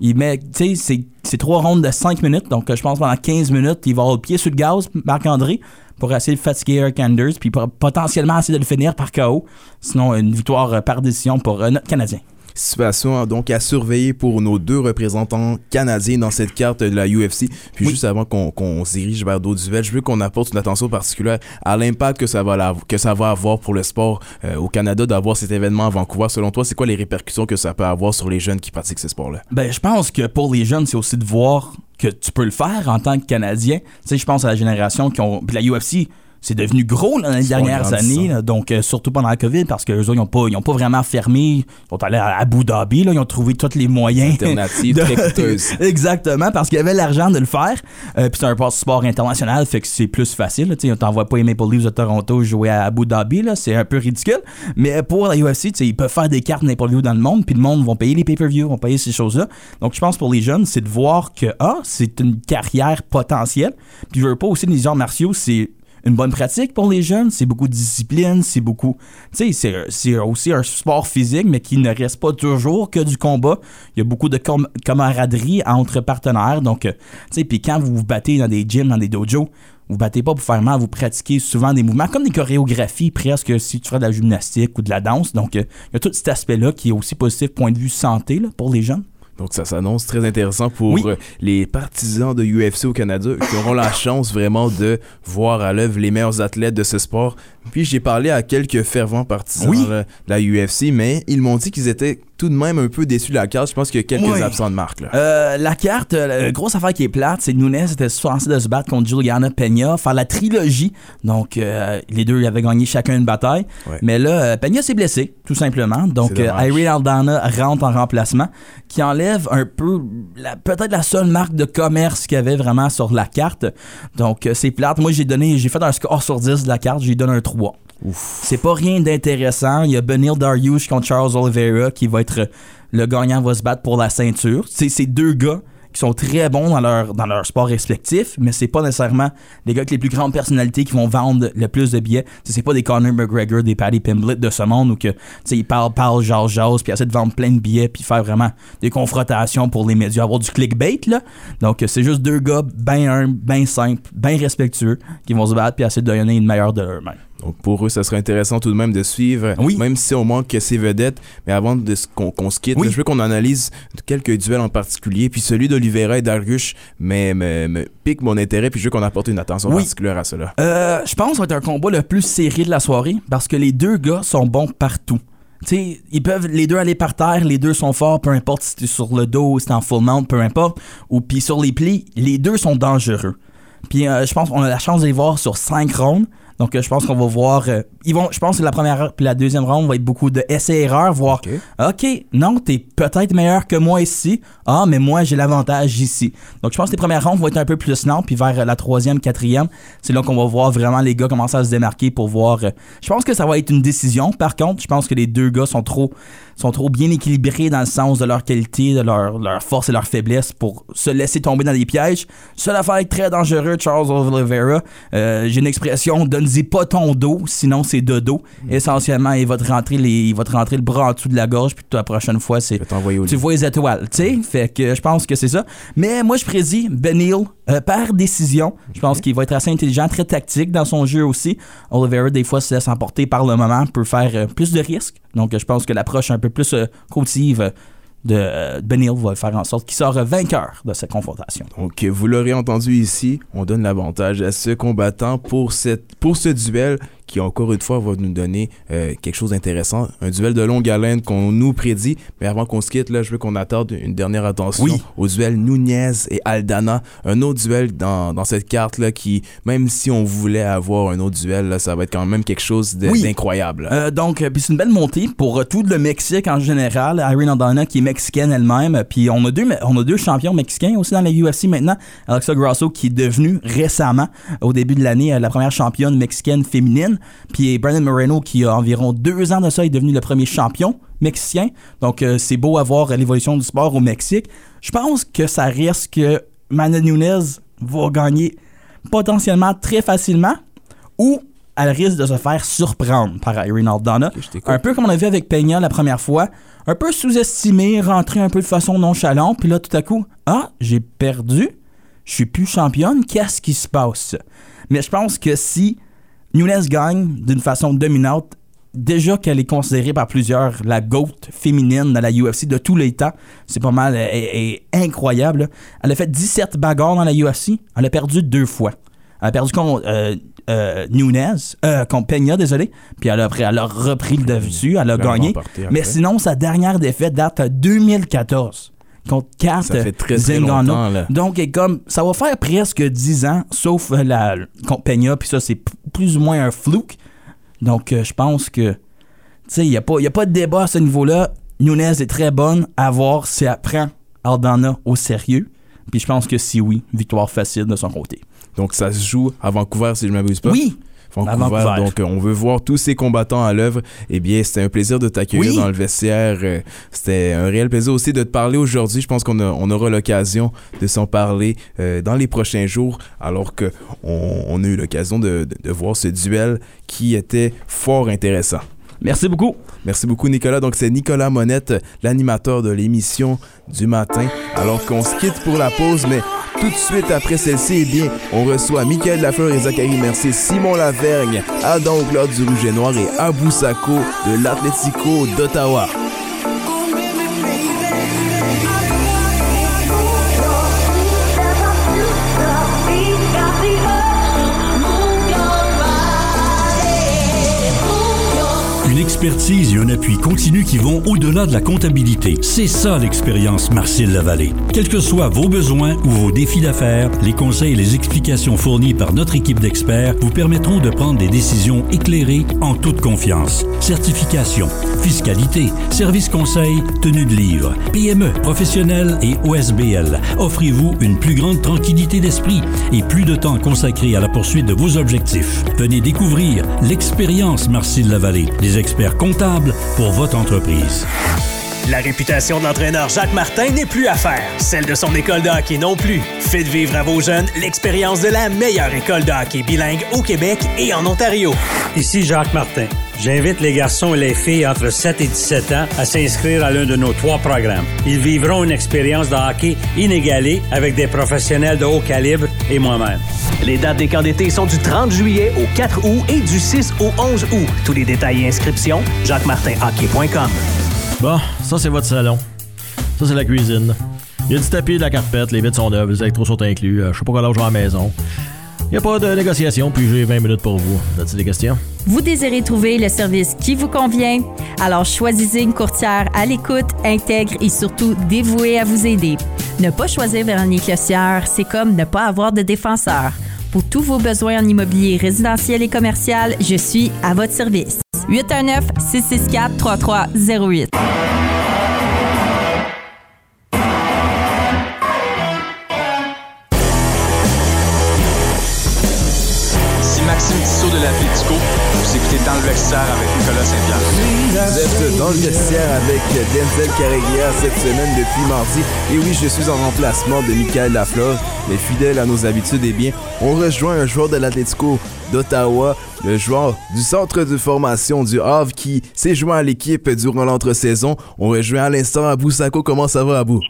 Il met, tu sais, c'est- trois rondes de 5 minutes. Donc, je pense pendant 15 minutes, il va avoir le pied sur le gaz, Marc-André, pour essayer de fatiguer Eric Anders, puis pour potentiellement essayer de le finir par KO. Sinon, une victoire par décision pour euh, notre Canadien. Situation donc à surveiller pour nos deux représentants canadiens dans cette carte de la UFC. Puis Oui. juste avant qu'on se dirige vers d'autres duels, je veux qu'on apporte une attention particulière à l'impact que ça va la- que ça va avoir pour le sport euh, au Canada d'avoir cet événement à Vancouver. Selon toi, c'est quoi les répercussions que ça peut avoir sur les jeunes qui pratiquent ce sport-là? Ben, je pense que pour les jeunes, c'est aussi de voir que tu peux le faire en tant que Canadien. Tu sais, je pense à la génération qui ont. Puis la UFC, c'est devenu gros là, dans les dernières années, là. donc euh, surtout pendant la COVID, parce qu'eux autres, ils n'ont pas, ils ont pas vraiment fermé. Ils sont allés à Abu Dhabi, là, ils ont trouvé tous les moyens. Alternative de- très coûteuse. Exactement, parce qu'il y avait l'argent de le faire. Euh, puis c'est un sport international, fait que c'est plus facile. là. Tu sais, on t'envoie pas les Maple Leafs de Toronto jouer à Abu Dhabi, là, c'est un peu ridicule. Mais pour la UFC, tu sais, ils peuvent faire des cartes n'importe où dans le monde, puis le monde vont payer les pay-per-view, vont payer ces choses-là. Donc je pense pour les jeunes, c'est de voir que ah, c'est une carrière potentielle. Puis je veux pas aussi les arts martiaux, c'est une bonne pratique pour les jeunes, c'est beaucoup de discipline, c'est beaucoup. Tu sais, c'est- aussi un sport physique, mais qui ne reste pas toujours que du combat. Il y a beaucoup de camaraderie entre partenaires. Donc, euh, tu sais, puis quand vous vous battez dans des gyms, dans des dojos, vous battez pas pour faire mal, vous pratiquez souvent des mouvements comme des chorégraphies, presque si tu ferais de la gymnastique ou de la danse. Donc, euh, il y a tout cet aspect-là qui est aussi positif point de vue santé là, pour les jeunes. Donc ça s'annonce très intéressant pour Oui. euh, les partisans de UFC au Canada qui auront la chance vraiment de voir à l'œuvre les meilleurs athlètes de ce sport. Puis j'ai parlé à quelques fervents partisans Oui. là, de la UFC, mais ils m'ont dit qu'ils étaient tout de même un peu déçus de la carte. Je pense qu'il y a quelques Oui. absents de marque. Là. Euh, la carte, euh, la grosse affaire qui est plate, c'est que Nunes était censé de se battre contre Juliana Peña, faire la trilogie. Donc, euh, les deux avaient gagné chacun une bataille. Ouais. Mais là, Peña s'est blessé, tout simplement. Donc, euh. Irene Aldana rentre en remplacement, qui enlève un peu, la- peut-être la seule marque de commerce qu'il y avait vraiment sur la carte. Donc, euh, c'est plate. Moi, j'ai donné, j'ai fait un score sur 10 de la carte, j'ai donné un 3. C'est pas rien d'intéressant. Il y a Benil Dariush contre Charles Oliveira qui va être le gagnant va se battre pour la ceinture. C'est ces deux gars qui sont très bons dans leur, dans leur sport respectif, mais c'est pas nécessairement les gars avec les plus grandes personnalités qui vont vendre le plus de billets. C'est pas des Conor McGregor, des Paddy Pimblett de ce monde où que, ils parlent, parlent, jasent, jasent, puis essaient de vendre plein de billets, puis faire vraiment des confrontations pour les médias, avoir du clickbait, là. Donc, euh, c'est juste deux gars bien humbles, bien simples, bien respectueux, qui vont se battre, puis essayer de donner une meilleure de eux-mêmes. Donc pour eux, ça serait intéressant tout de même de suivre, Oui. même si on manque ces vedettes. Mais avant de qu'on se quitte, Oui. je veux qu'on analyse quelques duels en particulier. Puis celui d'Olivera et d'Argus me, me- me pique mon intérêt. Puis je veux qu'on apporte une attention Oui. particulière à cela. Euh, je pense que ça va être un combat le plus serré de la soirée parce que les deux gars sont bons partout. Ils peuvent les deux aller par terre, les deux sont forts, peu importe si tu es sur le dos, si t'es en full mount, peu importe. Ou puis sur les plis, les deux sont dangereux. Puis euh, je pense qu'on a la chance de les voir sur cinq rounds. Donc euh, je pense qu'on va voir. euh, ils vont, je pense que la première puis la deuxième round va être beaucoup de essais-erreurs, voir. Ok. OK, non, t'es peut-être meilleur que moi ici. Ah, mais moi, j'ai l'avantage ici. Donc, je pense que les premières rondes vont être un peu plus lentes, puis vers euh, la troisième, quatrième, c'est là qu'on va voir vraiment les gars commencer à se démarquer pour voir. je pense que ça va être une décision. Par contre, je pense que les deux gars sont trop, sont trop bien équilibrés dans le sens de leur qualité, de leur, leur force et leur faiblesse pour se laisser tomber dans des pièges. Seule affaire être très dangereux, Charles Oliveira. Euh, j'ai une expression, donne-y pas ton dos, sinon c'est de dos. Essentiellement, il va te rentrer les, il va te rentrer le bras en dessous de la gorge, puis la prochaine fois, c'est tu vois les étoiles, tu sais. Fait que je pense que c'est ça. Mais moi, je prédis Ben Hill euh, par décision. Je pense qu'il va être assez intelligent, très tactique dans son jeu aussi. Oliveira, des fois, se laisse emporter par le moment, peut faire euh, plus de risques. Donc, je pense que l'approche un peu plus euh, cautive de euh, Ben Hill va faire en sorte qu'il sort vainqueur de cette confrontation. Donc, vous l'aurez entendu ici, on donne l'avantage à ce combattant pour ce duel qui, encore une fois, va nous donner euh, quelque chose d'intéressant. Un duel de longue haleine qu'on nous prédit. Mais avant qu'on se quitte, là, je veux qu'on attende une dernière attention Oui. au duel Nunez et Aldana. Un autre duel dans, dans cette carte-là qui, même si on voulait avoir un autre duel, là, ça va être quand même quelque chose Oui. d'incroyable. Euh, donc, euh, puis c'est une belle montée pour euh, tout le Mexique en général. Irene Aldana qui est mexicaine elle-même. Puis on a deux, on a deux champions mexicains aussi dans la UFC maintenant. Alexa Grasso qui est devenue récemment, au début de l'année, euh, la première championne mexicaine féminine. Puis Brandon Moreno qui a environ deux ans de ça est devenu le premier champion mexicain. Donc euh, c'est beau à voir euh, l'évolution du sport au Mexique. Je pense que ça risque que Manuel Nunez va gagner potentiellement très facilement ou elle risque de se faire surprendre par Irene Aldana. un peu comme on a vu avec Peña la première fois, un peu sous-estimé, rentré un peu de façon nonchalante, puis là tout à coup, ah, j'ai perdu, je suis plus championne, qu'est-ce qui se passe? Mais je pense que si Nunes gagne d'une façon dominante, déjà qu'elle est considérée par plusieurs la GOAT féminine dans la UFC de tous les temps, c'est pas mal, est incroyable. Elle a fait 17 bagarres dans la UFC, elle a perdu deux fois. Elle a perdu contre euh, euh, Nunes, euh, contre Peña, désolé, puis elle a, après, elle a repris le dessus, elle a gagné. Mais sinon, sa dernière défaite date de 2014 contre Ça fait très, longtemps, là. Donc, et comme ça va faire presque 10 ans, sauf euh, la contre Peña, puis ça, c'est plus ou moins un flouk. Donc, euh, je pense que, tu sais, il n'y a, pas- y a pas de débat à ce niveau-là. Nunez est très bonne à voir si elle prend Aldana au sérieux. Puis je pense que si oui, victoire facile de son côté. Donc, ça se joue à Vancouver, si je ne m'abuse pas? Oui! Vancouver, À Vancouver. Donc, euh, on veut voir tous ces combattants à l'œuvre. Eh bien, c'était un plaisir de t'accueillir Oui. dans le vestiaire. Euh, C'était un réel plaisir aussi de te parler aujourd'hui. Je pense qu'on on aura l'occasion de s'en parler euh, dans les prochains jours, alors que on, on a eu l'occasion de, de- de voir ce duel qui était fort intéressant. Merci beaucoup. Merci beaucoup, Nicolas. Donc, c'est Nicolas Monette, l'animateur de l'émission du matin. Alors qu'on se quitte pour la pause, mais tout de suite après celle-ci, eh bien, on reçoit Michael Lafleur et Zachary Mercier, Simon Lavergne, Adam Claude du Rouge et Noir et Abou Sako de l'Atlético d'Ottawa. Expertise et un appui continu qui vont au-delà de la comptabilité. C'est ça l'expérience Marcel Lavallée. Quels que soient vos besoins ou vos défis d'affaires, les conseils et les explications fournis par notre équipe d'experts vous permettront de prendre des décisions éclairées en toute confiance. Certification, fiscalité, service conseil, tenue de livre, PME, professionnel et OSBL. Offrez-vous une plus grande tranquillité d'esprit et plus de temps consacré à la poursuite de vos objectifs. Venez découvrir l'expérience Marcel Lavallée, des experts comptables pour votre entreprise. La réputation de l'entraîneur Jacques Martin n'est plus à faire, celle de son école de hockey non plus. Faites vivre à vos jeunes l'expérience de la meilleure école de hockey bilingue au Québec et en Ontario. Ici Jacques Martin. J'invite les garçons et les filles entre 7 et 17 ans à s'inscrire à l'un de nos trois programmes. Ils vivront une expérience de hockey inégalée avec des professionnels de haut calibre et moi-même. Les dates des camps d'été sont du 30 juillet au 4 août et du 6 au 11 août. Tous les détails et inscriptions, jacquemartinhockey.com. Bon, ça c'est votre salon. Ça c'est la cuisine. Il y a du tapis, de la carpette, les vitres sont neuves, les électros sont inclus. Euh, je sais pas quel âge j'ai à la maison. Il n'y a pas de négociation, puis j'ai 20 minutes pour vous. As-tu des questions? Vous désirez trouver le service qui vous convient? Alors choisissez une courtière à l'écoute, intègre et surtout dévouée à vous aider. Ne pas choisir Véronique Lecière, c'est comme ne pas avoir de défenseur. Pour tous vos besoins en immobilier résidentiel et commercial, je suis à votre service. 819-664-3308. Denzel Carreguia cette semaine depuis mardi. Et oui, je suis en remplacement de Michael Lafleur. Mais fidèle à nos habitudes, eh bien, on rejoint un joueur de l'Atletico d'Ottawa, le joueur du centre de formation du Havre qui s'est joint à l'équipe durant l'entre-saison. On rejoint à l'instant Abou Sako. Comment ça va, Abou?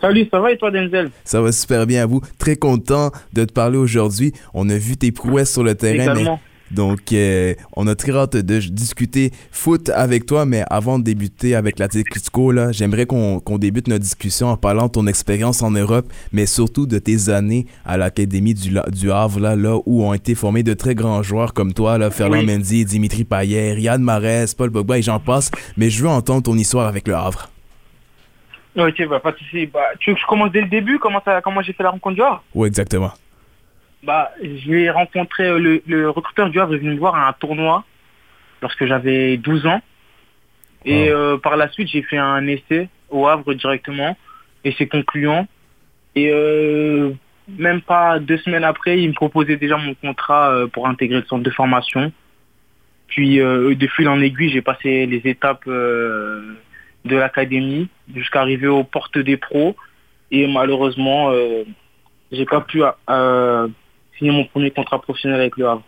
Salut, ça va et toi, Denzel? Ça va super bien, Abou. Très content de te parler aujourd'hui. On a vu tes prouesses sur le terrain. mais-. Donc, euh, on a très hâte de discuter foot avec toi, mais avant de débuter avec la Tecusco, là, j'aimerais qu'on qu'on débute notre discussion en parlant de ton expérience en Europe, mais surtout de tes années à l'Académie du, du Havre, là, là, où ont été formés de très grands joueurs comme toi, là, Ferland Oui. Mendy, Dimitri Payet, Riyad Mahrez, Paul Pogba et j'en passe, mais je veux entendre ton histoire avec le Havre. Ok, bah, pas de souci. Bah, tu veux que je commence dès le début? Comment, ça- comment j'ai fait la rencontre du Havre? Oui, exactement. Bah, j'ai rencontré euh, le, le recruteur du Havre est venu me voir à un tournoi lorsque j'avais 12 ans. Et euh, par la suite, j'ai fait un essai au Havre directement. Et c'est concluant. Et euh, même pas deux semaines après, il me proposait déjà mon contrat pour intégrer le centre de formation. Puis euh, de fil en aiguille, j'ai passé les étapes euh, de l'académie jusqu'à arriver aux portes des pros. Et malheureusement, euh, j'ai pas pu signer mon premier contrat professionnel avec le Havre.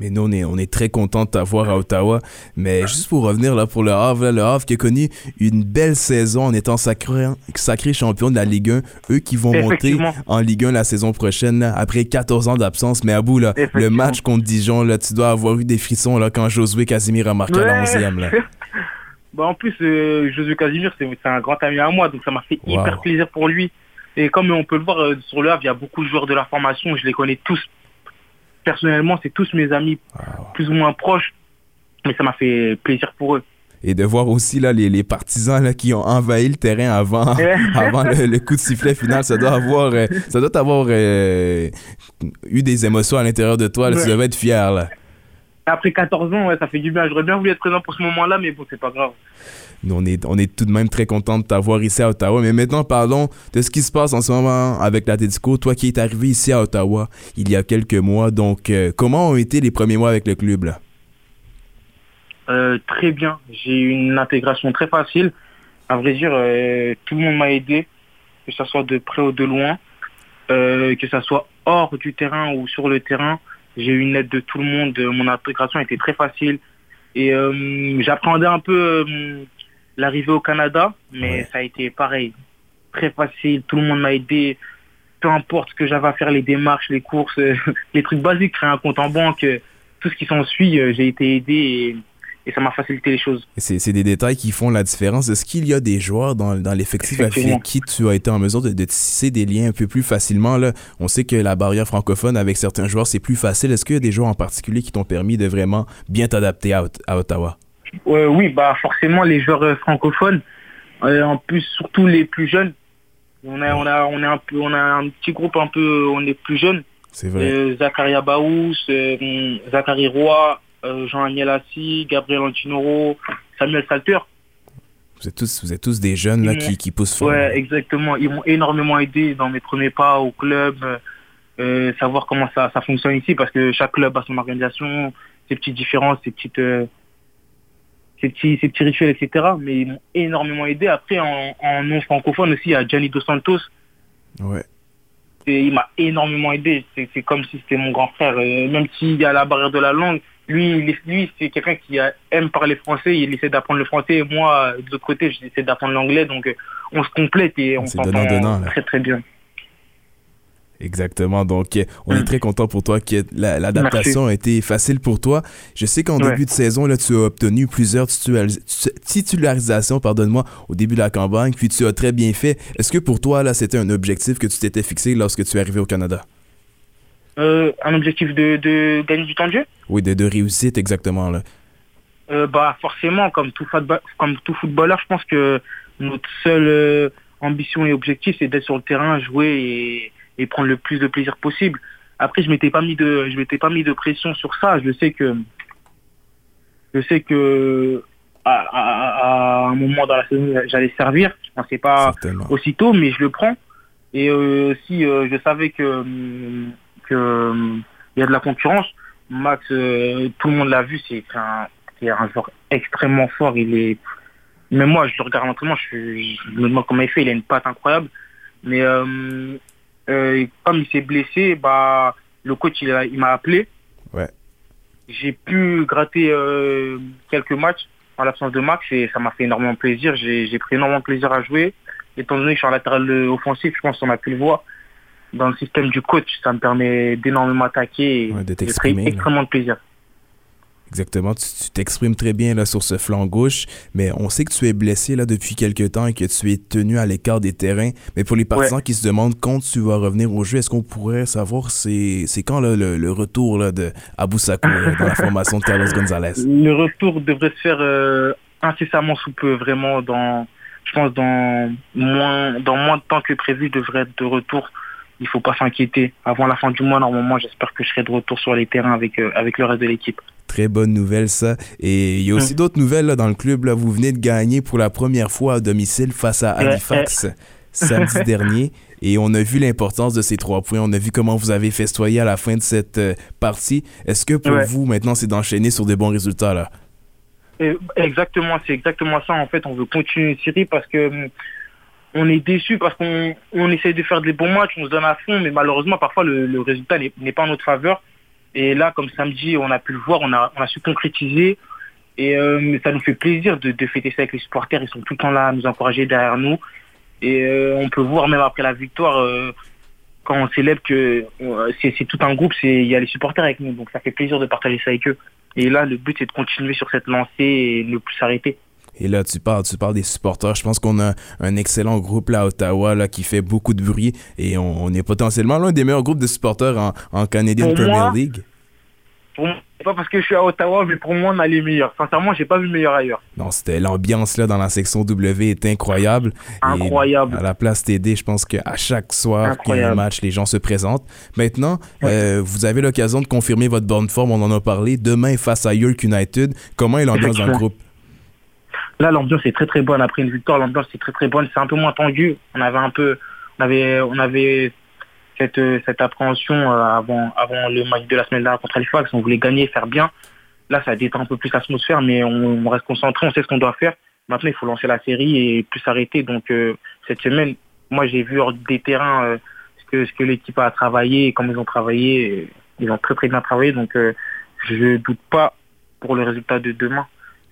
Mais nous, on est, on est très content de t'avoir à Ottawa. Mais juste pour revenir là pour le Havre, là, le Havre qui a connu une belle saison en étant sacré, sacré champion de la Ligue 1. Eux qui vont monter en Ligue 1 la saison prochaine là, après 14 ans d'absence. Mais à bout, là, le match contre Dijon, là, tu dois avoir eu des frissons là, quand Josué Casimir a marqué à la Ouais. 11e. Là. bah en plus, euh, Josué Casimir, c'est c'est un grand ami à moi, donc ça m'a fait Wow. hyper plaisir pour lui. Et comme on peut le voir euh, sur le Havre, il y a beaucoup de joueurs de la formation, je les connais tous. Personnellement, c'est tous mes amis plus ou moins proches, mais ça m'a fait plaisir pour eux. Et de voir aussi là, les, les partisans là, qui ont envahi le terrain avant, avant le, le coup de sifflet final, ça doit avoir, euh, ça doit avoir euh, eu des émotions à l'intérieur de toi. là. Tu Ouais. devais être fier. Là. Après 14 ans, ouais, ça fait du bien. J'aurais bien voulu être présent pour ce moment-là, mais bon, c'est pas grave. On est, on est tout de même très content de t'avoir ici à Ottawa. Mais maintenant, parlons de ce qui se passe en ce moment avec l'Atletico. Toi qui es arrivé ici à Ottawa il y a quelques mois. Donc, euh, comment ont été les premiers mois avec le club? Là? Euh, très bien. J'ai eu une intégration très facile. À vrai dire, euh, tout le monde m'a aidé, que ce soit de près ou de loin, que ce soit hors du terrain ou sur le terrain. J'ai eu une aide de tout le monde. Mon intégration était très facile. Et j'appréhendais un peu l'arrivée au Canada, mais ça a été pareil. Très facile. Tout le monde m'a aidé. Peu importe ce que j'avais à faire, les démarches, les courses, les trucs basiques, créer un compte en banque, tout ce qui s'ensuit, euh, j'ai été aidé et, et ça m'a facilité les choses. C'est c'est des détails qui font la différence. Est-ce qu'il y a des joueurs dans, dans l'effectif avec qui tu as été en mesure de, de tisser des liens un peu plus facilement? Là? On sait que la barrière francophone avec certains joueurs, c'est plus facile. Est-ce qu'il y a des joueurs en particulier qui t'ont permis de vraiment bien t'adapter à Ottawa? Euh, oui, bah forcément les joueurs euh, francophones, euh, en plus surtout les plus jeunes. On a, on a, on a un peu, on a un petit groupe un peu, on est plus jeunes. C'est vrai. Euh, Zakaria Baous, Zachary Roy, euh, Jean-Aniel Assi, Gabriel Antinoro, Samuel Salter. Vous êtes tous, vous êtes tous des jeunes là, Ils qui, qui poussent fort. Ouais, exactement. Ils m'ont énormément aidé dans mes premiers pas au club, savoir comment ça, ça fonctionne ici, parce que chaque club a son organisation, ses petites différences, ses petites, ces petits, ces petits rituels, etc. Mais ils m'ont énormément aidé. Après, en, en non francophone aussi, il y a Gianni Dos Santos. Ouais. Et il m'a énormément aidé. C'est c'est comme si c'était mon grand frère. Euh, même s'il y a la barrière de la langue, lui, lui c'est quelqu'un qui aime parler français. Il essaie d'apprendre le français. Et moi, de l'autre côté, j'essaie d'apprendre l'anglais. Donc, euh, on se complète et on s'entend très très bien. Exactement. Donc, on est Mm. très content pour toi que la- l'adaptation a été facile pour toi. Je sais qu'en Ouais. début de saison, là, tu as obtenu plusieurs titularis- titularisations, pardonne-moi, au début de la campagne, puis tu as très bien fait. Est-ce que pour toi, là, c'était un objectif que tu t'étais fixé lorsque tu es arrivé au Canada? Euh, un objectif de, de gagner du temps de jeu? Oui, de, de réussite, exactement, là. Euh, bah forcément, comme tout, comme tout footballeur, je pense que notre seule euh, ambition et objectif, c'est d'être sur le terrain, jouer et, et prendre le plus de plaisir possible. Après, je m'étais pas mis de, je m'étais pas mis de pression sur ça. Je sais que, je sais que à, à- à un moment dans la saison, j'allais servir. Je pensais pas aussitôt, mais je le prends. Et euh, aussi, euh, je savais que que il y a de la concurrence. Max, euh, tout le monde l'a vu, c'est un, c'est un joueur extrêmement fort. Il est, même moi, je le regarde en entraînement, je, je me demande comment il fait. Il a une patte incroyable. Mais euh, comme il s'est blessé, bah le coach il, m'a appelé. Ouais. J'ai pu gratter euh, quelques matchs en l'absence de Max et ça m'a fait énormément plaisir. J'ai pris énormément de plaisir à jouer. Étant donné que je suis en latéral euh, offensif, je pense qu'on a pu le voir. Dans le système du coach, ça me permet d'énormément attaquer et de j'ai pris t'exprimer, là. extrêmement de plaisir. Exactement, tu t'exprimes très bien là sur ce flanc gauche, mais on sait que tu es blessé là depuis quelques temps et que tu es tenu à l'écart des terrains. Mais pour les partisans qui se demandent quand tu vas revenir au jeu, est-ce qu'on pourrait savoir c'est c'est quand là, le, le retour là, de Abou Sakou là, dans la formation de Carlos Gonzalez? Le retour devrait se faire euh, incessamment sous peu, vraiment dans, je pense dans moins, dans moins de temps que prévu, je devrais être de retour. Il faut pas s'inquiéter. Avant la fin du mois, normalement, j'espère que je serai de retour sur les terrains avec euh, avec le reste de l'équipe. Très bonne nouvelle ça. Et il y a aussi d'autres nouvelles là, dans le club. Là. Vous venez de gagner pour la première fois à domicile face à Halifax samedi dernier. Et on a vu l'importance de ces trois points. On a vu comment vous avez festoyé à la fin de cette euh, partie. Est-ce que pour Ouais. vous, maintenant, c'est d'enchaîner sur des bons résultats là? Exactement, c'est exactement ça. En fait, on veut continuer une série parce que hum, on est déçu parce qu'on on essaye de faire des bons matchs, on se donne à fond, mais malheureusement, parfois le, résultat n'est pas en notre faveur. Et là, comme samedi, on a pu le voir, on a, su concrétiser. Et euh, ça nous fait plaisir de, fêter ça avec les supporters. Ils sont tout le temps là à nous encourager derrière nous. Et euh, on peut voir même après la victoire, euh, quand on célèbre que c'est tout un groupe, il y a les supporters avec nous. Donc ça fait plaisir de partager ça avec eux. Et là, le but c'est de continuer sur cette lancée et ne plus s'arrêter. Et là, tu parles, tu parles des supporters. Je pense qu'on a un excellent groupe là à Ottawa là, qui fait beaucoup de bruit et on, on est potentiellement l'un des meilleurs groupes de supporters en, en Canadian Pour Premier moi, League. Pour moi, pas parce que je suis à Ottawa, mais pour moi on a les meilleurs. Sincèrement, j'ai pas vu meilleur ailleurs. Non, c'était l'ambiance là dans la section W est incroyable. Incroyable. Et à la place TD, je pense qu'à chaque soir qu'il y a un match, les gens se présentent. Maintenant, euh, vous avez l'occasion de confirmer votre bonne forme. On en a parlé. Demain face à York United. Comment est l'ambiance dans le groupe? Là, l'ambiance est très très bonne. Après une victoire, l'ambiance est très très bonne. C'est un peu moins tendu. On avait un peu, on avait, on avait cette, cette appréhension euh, avant, avant le match de la semaine dernière contre Halifax. On voulait gagner, faire bien. Là, ça détend un peu plus l'atmosphère, mais on, reste concentré. On sait ce qu'on doit faire. Maintenant, il faut lancer la série et plus s'arrêter. Donc, euh, cette semaine, moi, j'ai vu hors des terrains euh, ce que, ce que l'équipe a travaillé comment ils ont travaillé. Ils ont très très bien travaillé. Donc, euh, je doute pas pour le résultat de demain.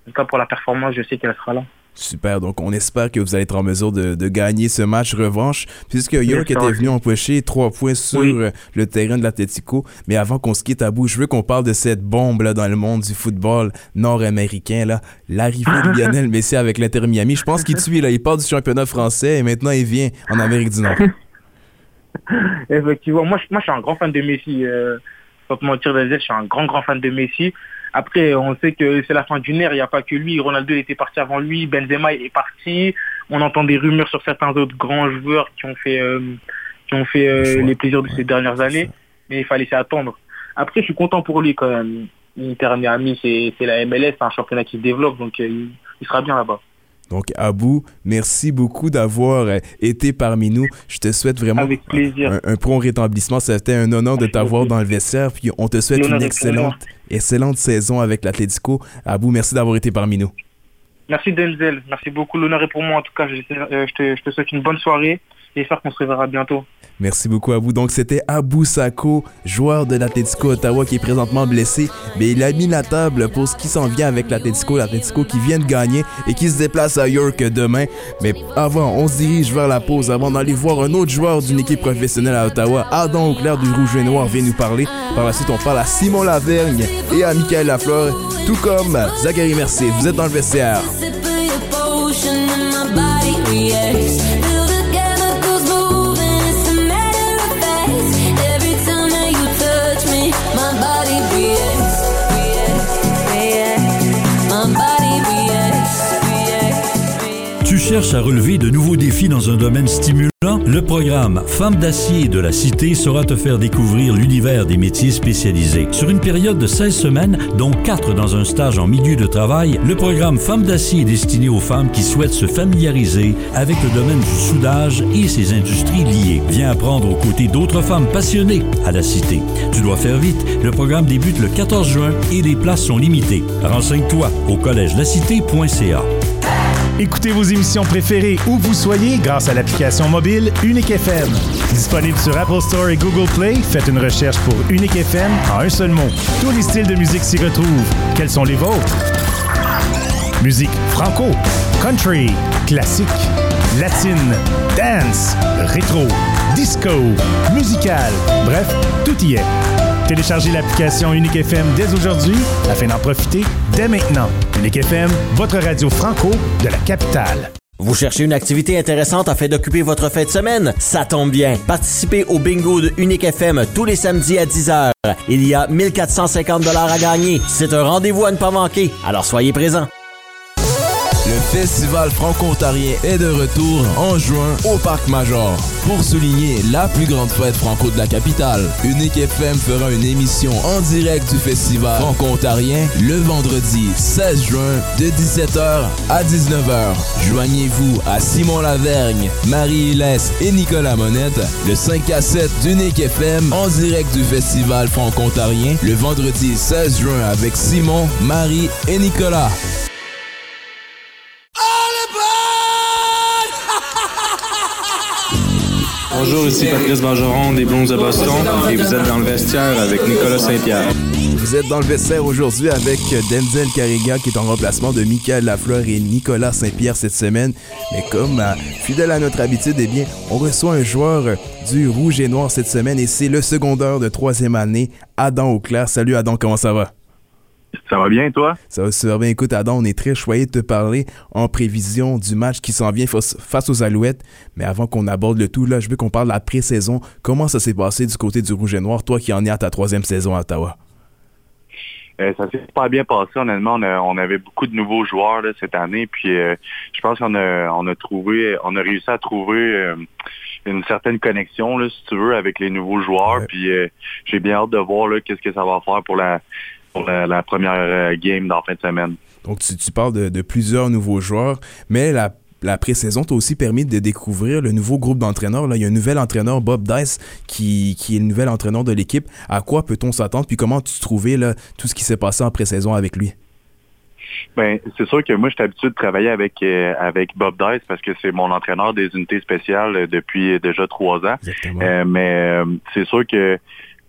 En tout cas, pour la performance, je sais qu'elle sera là. Super, donc on espère que vous allez être en mesure de, de gagner ce match revanche, puisque York était venu empocher trois points sur Oui. euh, le terrain de l'Atletico. Mais avant qu'on se quitte à bout, je veux qu'on parle de cette bombe là, dans le monde du football nord-américain, là, l'arrivée de Lionel Messi avec l'Inter Miami. Je pense qu'il tue, là, il part du championnat français et maintenant il vient en Amérique du Nord. Effectivement, moi, je- moi je suis un grand fan de Messi. Euh, faut pas mentir je suis un grand grand fan de Messi. Après, on sait que c'est la fin d'une ère, il n'y a pas que lui. Ronaldo était parti avant lui, Benzema est parti. On entend des rumeurs sur certains autres grands joueurs qui ont fait, euh, qui ont fait euh, les plaisirs de ces dernières années. Mais il fallait s'y attendre. Après, je suis content pour lui quand même. Inter Miami, c'est c'est la MLS, c'est un championnat qui se développe, donc euh, il sera bien là-bas. Donc, Abou, merci beaucoup d'avoir euh, été parmi nous. Je te souhaite vraiment Avec plaisir. Un, un prompt rétablissement. C'était un honneur de t'avoir dans le vestiaire. Puis on te souhaite une excellente, excellente saison avec l'Atlético. Abou, merci d'avoir été parmi nous. Merci Denzel, merci beaucoup. L'honneur est pour moi en tout cas. Je, euh, je te, je te souhaite une bonne soirée et j'espère qu'on se reverra bientôt. Merci beaucoup à vous. Donc, c'était Abou Sako, joueur de l'Atletico Ottawa qui est présentement blessé. Mais il a mis la table pour ce qui s'en vient avec l'Atletico. L'Atletico qui vient de gagner et qui se déplace à York demain. Mais avant, on se dirige vers la pause avant d'aller voir un autre joueur d'une équipe professionnelle à Ottawa. Adam Auclair du Rouge et Noir vient nous parler. Par la suite, on parle à Simon Lavergne et à Michael Lafleur, tout comme Zachary Mercier. Vous êtes dans le vestiaire. Tu cherches à relever de nouveaux défis dans un domaine stimulant? Le programme Femmes d'acier de la Cité saura te faire découvrir l'univers des métiers spécialisés. Sur une période de 16 semaines, dont 4 dans un stage en milieu de travail, le programme Femmes d'acier est destiné aux femmes qui souhaitent se familiariser avec le domaine du soudage et ses industries liées. Viens apprendre aux côtés d'autres femmes passionnées à la Cité. Tu dois faire vite. Le programme débute le 14 juin et les places sont limitées. Renseigne-toi au collège lacité.ca. Écoutez vos émissions préférées où vous soyez grâce à l'application mobile Unique FM. Disponible sur Apple Store et Google Play, faites une recherche pour Unique FM en un seul mot. Tous les styles de musique s'y retrouvent. Quels sont les vôtres? Musique franco, country, classique, latine, dance, rétro, disco, musical, bref, tout y est. Téléchargez l'application Unique FM dès aujourd'hui afin d'en profiter dès maintenant. Unique FM, votre radio franco de la capitale. Vous cherchez une activité intéressante afin d'occuper votre fin de semaine? Ça tombe bien. Participez au bingo de Unique FM tous les samedis à 10h. Il y a 1450 dollars à gagner. C'est un rendez-vous à ne pas manquer. Alors soyez présents. Le Festival franco-ontarien est de retour en juin au Parc Major. Pour souligner la plus grande fête franco de la capitale, Unique FM fera une émission en direct du Festival franco-ontarien le vendredi 16 juin de 17h à 19h. Joignez-vous à Simon Lavergne, Marie Hélès et Nicolas Monette, le 5 à 7 d'Unique FM en direct du Festival franco-ontarien le vendredi 16 juin avec Simon, Marie et Nicolas. Bonjour, ici Patrice Bergeron des Blues de Boston et vous êtes dans le vestiaire avec Nicolas Saint-Pierre. Vous êtes dans le vestiaire aujourd'hui avec Denzel Carriga qui est en remplacement de Michael Lafleur et Nicolas Saint-Pierre cette semaine. Mais comme fidèle à notre habitude, eh bien, on reçoit un joueur du Rouge et Noir cette semaine et c'est le secondaire de troisième année, Adam Auclair. Salut Adam, comment ça va? Ça va bien, toi? Ça va super bien. Écoute, Adam, on est très choyé de te parler en prévision du match qui s'en vient face aux Alouettes. Mais avant qu'on aborde le tout, là, je veux qu'on parle de la pré-saison. Comment ça s'est passé du côté du Rouge et Noir, toi qui en es à ta troisième saison à Ottawa? Euh, ça s'est pas bien passé, honnêtement. On, avait beaucoup de nouveaux joueurs là, cette année. Puis euh, je pense qu'on a, on a trouvé, on a réussi à trouver euh, une certaine connexion, là, si tu veux, avec les nouveaux joueurs. Puis j'ai bien hâte de voir qu'est-ce que ça va faire pour la pour la, première euh, game dans la fin de semaine. Donc, tu, tu parles de, plusieurs nouveaux joueurs, mais la, la pré-saison t'a aussi permis de découvrir le nouveau groupe d'entraîneurs. Là, il y a un nouvel entraîneur, Bob Dice, qui, qui est le nouvel entraîneur de l'équipe. À quoi peut-on s'attendre? Puis comment tu trouvais là, tout ce qui s'est passé en pré-saison avec lui? Ben, c'est sûr que moi, je suis habitué de travailler avec euh, avec Bob Dice parce que c'est mon entraîneur des unités spéciales depuis déjà trois ans. Euh, mais c'est sûr que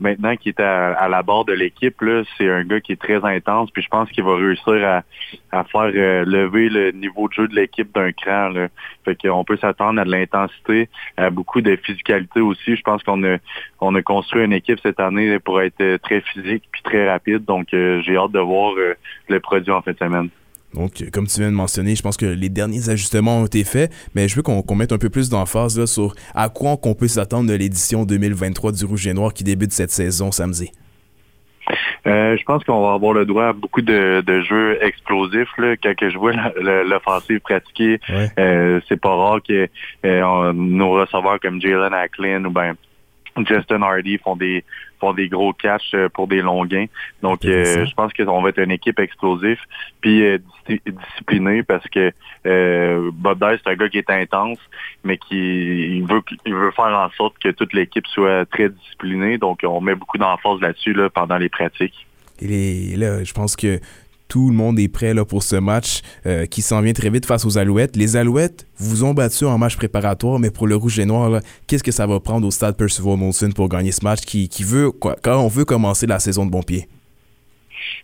maintenant qui est à, la barre de l'équipe, c'est un gars qui est très intense, puis je pense qu'il va réussir à, faire euh, lever le niveau de jeu de l'équipe d'un cran. Là. Fait qu'on peut s'attendre à de l'intensité, à beaucoup de physicalité aussi. Je pense qu'on a on a construit une équipe cette année pour être très physique puis très rapide. Donc euh, j'ai hâte de voir euh, le produit en fin de semaine. Donc, comme tu viens de mentionner, je pense que les derniers ajustements ont été faits, mais je veux qu'on mette un peu plus d'emphase sur à quoi on peut s'attendre de l'édition 2023 du Rouge et Noir qui débute cette saison samedi. Euh, je pense qu'on va avoir le droit à beaucoup de, jeux explosifs. Là. Quand je vois l'offensive pratiquée, euh, c'est pas rare que euh, nos receveurs comme Jalen Acklin ou ben Justin Hardy font des font des gros catchs euh, pour des longs gains. Donc, euh, je pense qu'on va être une équipe explosive puis euh, disciplinée parce que Bob Dice, c'est un gars qui est intense, mais qui veut il veut faire en sorte que toute l'équipe soit très disciplinée. Donc, on met beaucoup d'emphase là-dessus là, pendant les pratiques. Et là, je pense que tout le monde est prêt pour ce match euh, qui s'en vient très vite face aux Alouettes. Les Alouettes vous ont battu en match préparatoire, mais pour le Rouge et Noir, qu'est-ce que ça va prendre au stade Percival Molson pour gagner ce match qui, veut, quand on veut commencer la saison de bon pied?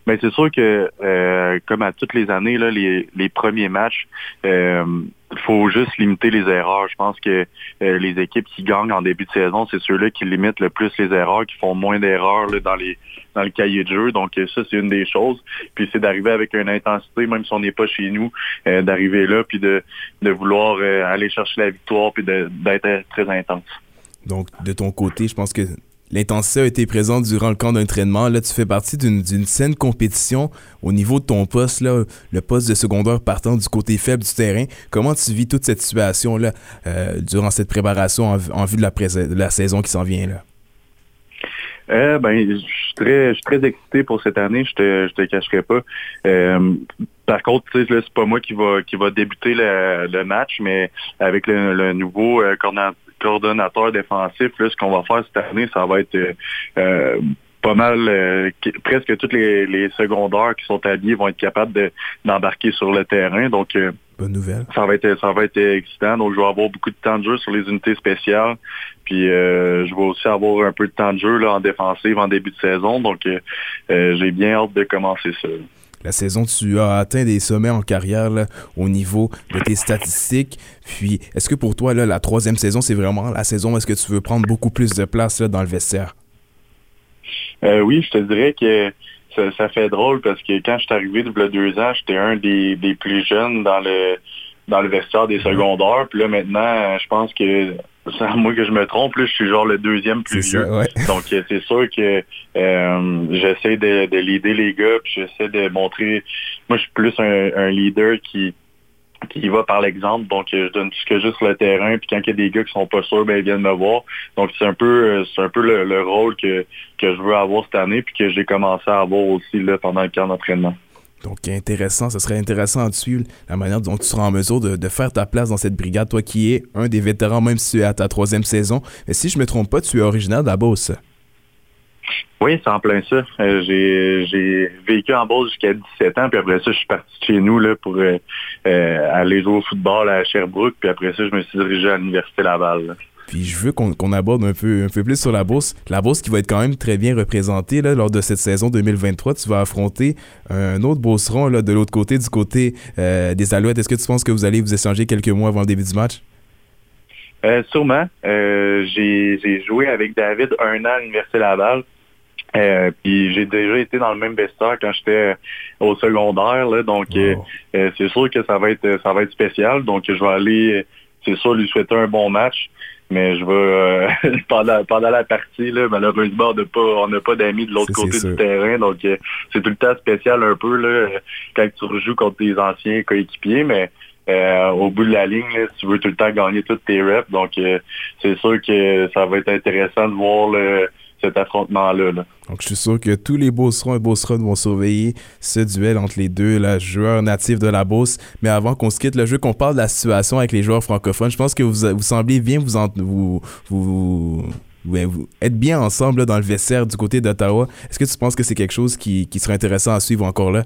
Mais c'est sûr que, euh, comme à toutes les années, là, les, les premiers matchs, euh, faut juste limiter les erreurs. Je pense que euh, les équipes qui gagnent en début de saison, c'est ceux-là qui limitent le plus les erreurs, qui font moins d'erreurs dans les dans le cahier de jeu. Donc ça, c'est une des choses. Puis c'est d'arriver avec une intensité, même si on n'est pas chez nous, d'arriver là, puis de, de vouloir aller chercher la victoire, puis d'être très intense. Donc, de ton côté, je pense que l'intensité a été présente durant le camp d'entraînement. Là, tu fais partie d'une saine compétition au niveau de ton poste, là, le poste de secondaire partant du côté faible du terrain. Comment tu vis toute cette situation-là euh, durant cette préparation en, en vue de la, de la saison qui s'en vient? là? Euh, ben, je suis très, très excité pour cette année. Je te, je te cacherai pas. Euh, par contre, c'est pas moi qui va, qui va débuter le, le match, mais avec le, le nouveau euh, coordonnateur défensif, là, ce qu'on va faire cette année, ça va être euh, euh, pas mal, euh, qui- presque tous les, les secondaires qui sont habillés vont être capables de- d'embarquer sur le terrain. Donc, euh, Bonne nouvelle. ça va être ça va être excitant. Donc je vais avoir beaucoup de temps de jeu sur les unités spéciales. Puis euh, je vais aussi avoir un peu de temps de jeu là, en défensive en début de saison. Donc j'ai bien hâte de commencer ça. La saison, tu as atteint des sommets en carrière là, au niveau de tes statistiques. Puis, est-ce que pour toi, là, la troisième saison, c'est vraiment la saison où est-ce que tu veux prendre beaucoup plus de place là, dans le vestiaire? Euh, oui, je te dirais que ça, ça fait drôle parce que quand je suis arrivé a deux ans, j'étais un des, des plus jeunes dans le dans le vestiaire des secondaires. Puis là maintenant, je pense que moi que je me trompe, là, je suis genre le deuxième plus ça, vieux. ouais. Donc euh, c'est sûr que euh, j'essaie de, de leader les gars, puis j'essaie de montrer. Moi, je suis plus un, un leader qui qui va par l'exemple. Donc, euh, je donne tout ce que j'ai sur le terrain. Puis quand il y a des gars qui sont pas sûrs, ben ils viennent me voir. Donc, c'est un peu c'est un peu le, le rôle que, que je veux avoir cette année, puis que j'ai commencé à avoir aussi là, pendant le camp d'entraînement. Donc, intéressant. Ce serait intéressant de suivre la manière dont tu seras en mesure de, faire ta place dans cette brigade, toi qui es un des vétérans, même si tu es à ta troisième saison. Mais si je me trompe pas, tu es originaire de la Beauce. Oui, c'est en plein ça. Euh, j'ai, j'ai vécu en Beauce jusqu'à 17 ans, puis après ça, je suis parti de chez nous là, pour euh, euh, aller jouer au football à Sherbrooke, puis après ça, je me suis dirigé à l'Université Laval. là. Puis je veux qu'on aborde un peu, un peu plus sur la Beauce. La Beauce qui va être quand même très bien représentée là, lors de cette saison 2023. Tu vas affronter un autre Beauceron là, de l'autre côté, du côté euh, des Alouettes. Est-ce que tu penses que vous allez vous échanger quelques mois avant le début du match? Euh, sûrement. Euh, j'ai, joué avec David un an à l'Université Laval. Euh, puis j'ai déjà été dans le même vestiaire quand j'étais au secondaire, là, donc c'est sûr que ça va être ça va être spécial. Donc je vais aller, c'est sûr, lui souhaiter un bon match, mais je vais euh, pendant pendant la partie là, malheureusement on n'a pas on n'a pas d'amis de l'autre côté du sûr. terrain, donc euh, c'est tout le temps spécial un peu là quand tu rejoues contre tes anciens coéquipiers, mais euh, au bout de la ligne, là, tu veux tout le temps gagner toutes tes reps. Donc, euh, c'est sûr que ça va être intéressant de voir là, cet affrontement-là. là. Donc je suis sûr que tous les Beaucerons et Beauceronnes vont surveiller ce duel entre les deux là, joueurs natifs de la Beauce. Mais avant qu'on se quitte, le jeu qu'on parle de la situation avec les joueurs francophones, je pense que vous, vous semblez bien vous, en- vous, bien ensemble là, dans le vestiaire du côté d'Ottawa. Est-ce que tu penses que c'est quelque chose qui, qui serait intéressant à suivre encore là?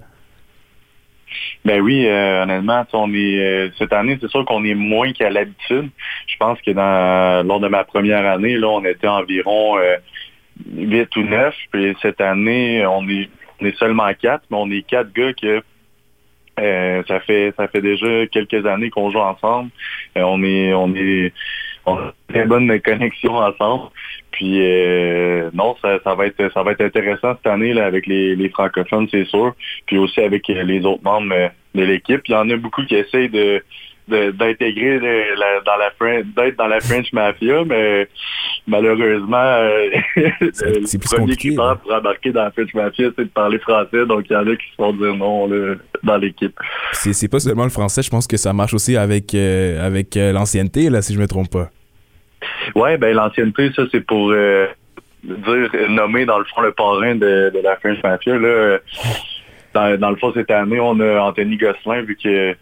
Ben oui, euh, honnêtement, on est euh, cette année, c'est sûr qu'on est moins qu'à l'habitude. Je pense que dans lors de ma première année, là, on était environ euh, 8 ou 9. Puis cette année, on est on est seulement quatre, mais on est quatre gars que euh, ça fait ça fait déjà quelques années qu'on joue ensemble. Euh, on est on est on a une très bonne connexion ensemble. Puis euh, non, ça, ça va être ça va être intéressant cette année là, avec les, les francophones, c'est sûr. Puis aussi avec les autres membres euh, de l'équipe. Il y en a beaucoup qui essayent de- d'intégrer dans la Fren- d'être dans la French Mafia, mais malheureusement euh, le premier critère pour embarquer dans la French Mafia, c'est de parler français, donc il y en a qui se font dire non là, dans l'équipe. C'est pas seulement le français, je pense que ça marche aussi avec, euh, avec euh, l'ancienneté, là, si je me trompe pas. Ouais, ben l'ancienneté, ça c'est pour euh, dire nommer dans le fond le parrain de, de la French Mafia. Là, dans, dans le fond cette année, on a Anthony Gosselin vu que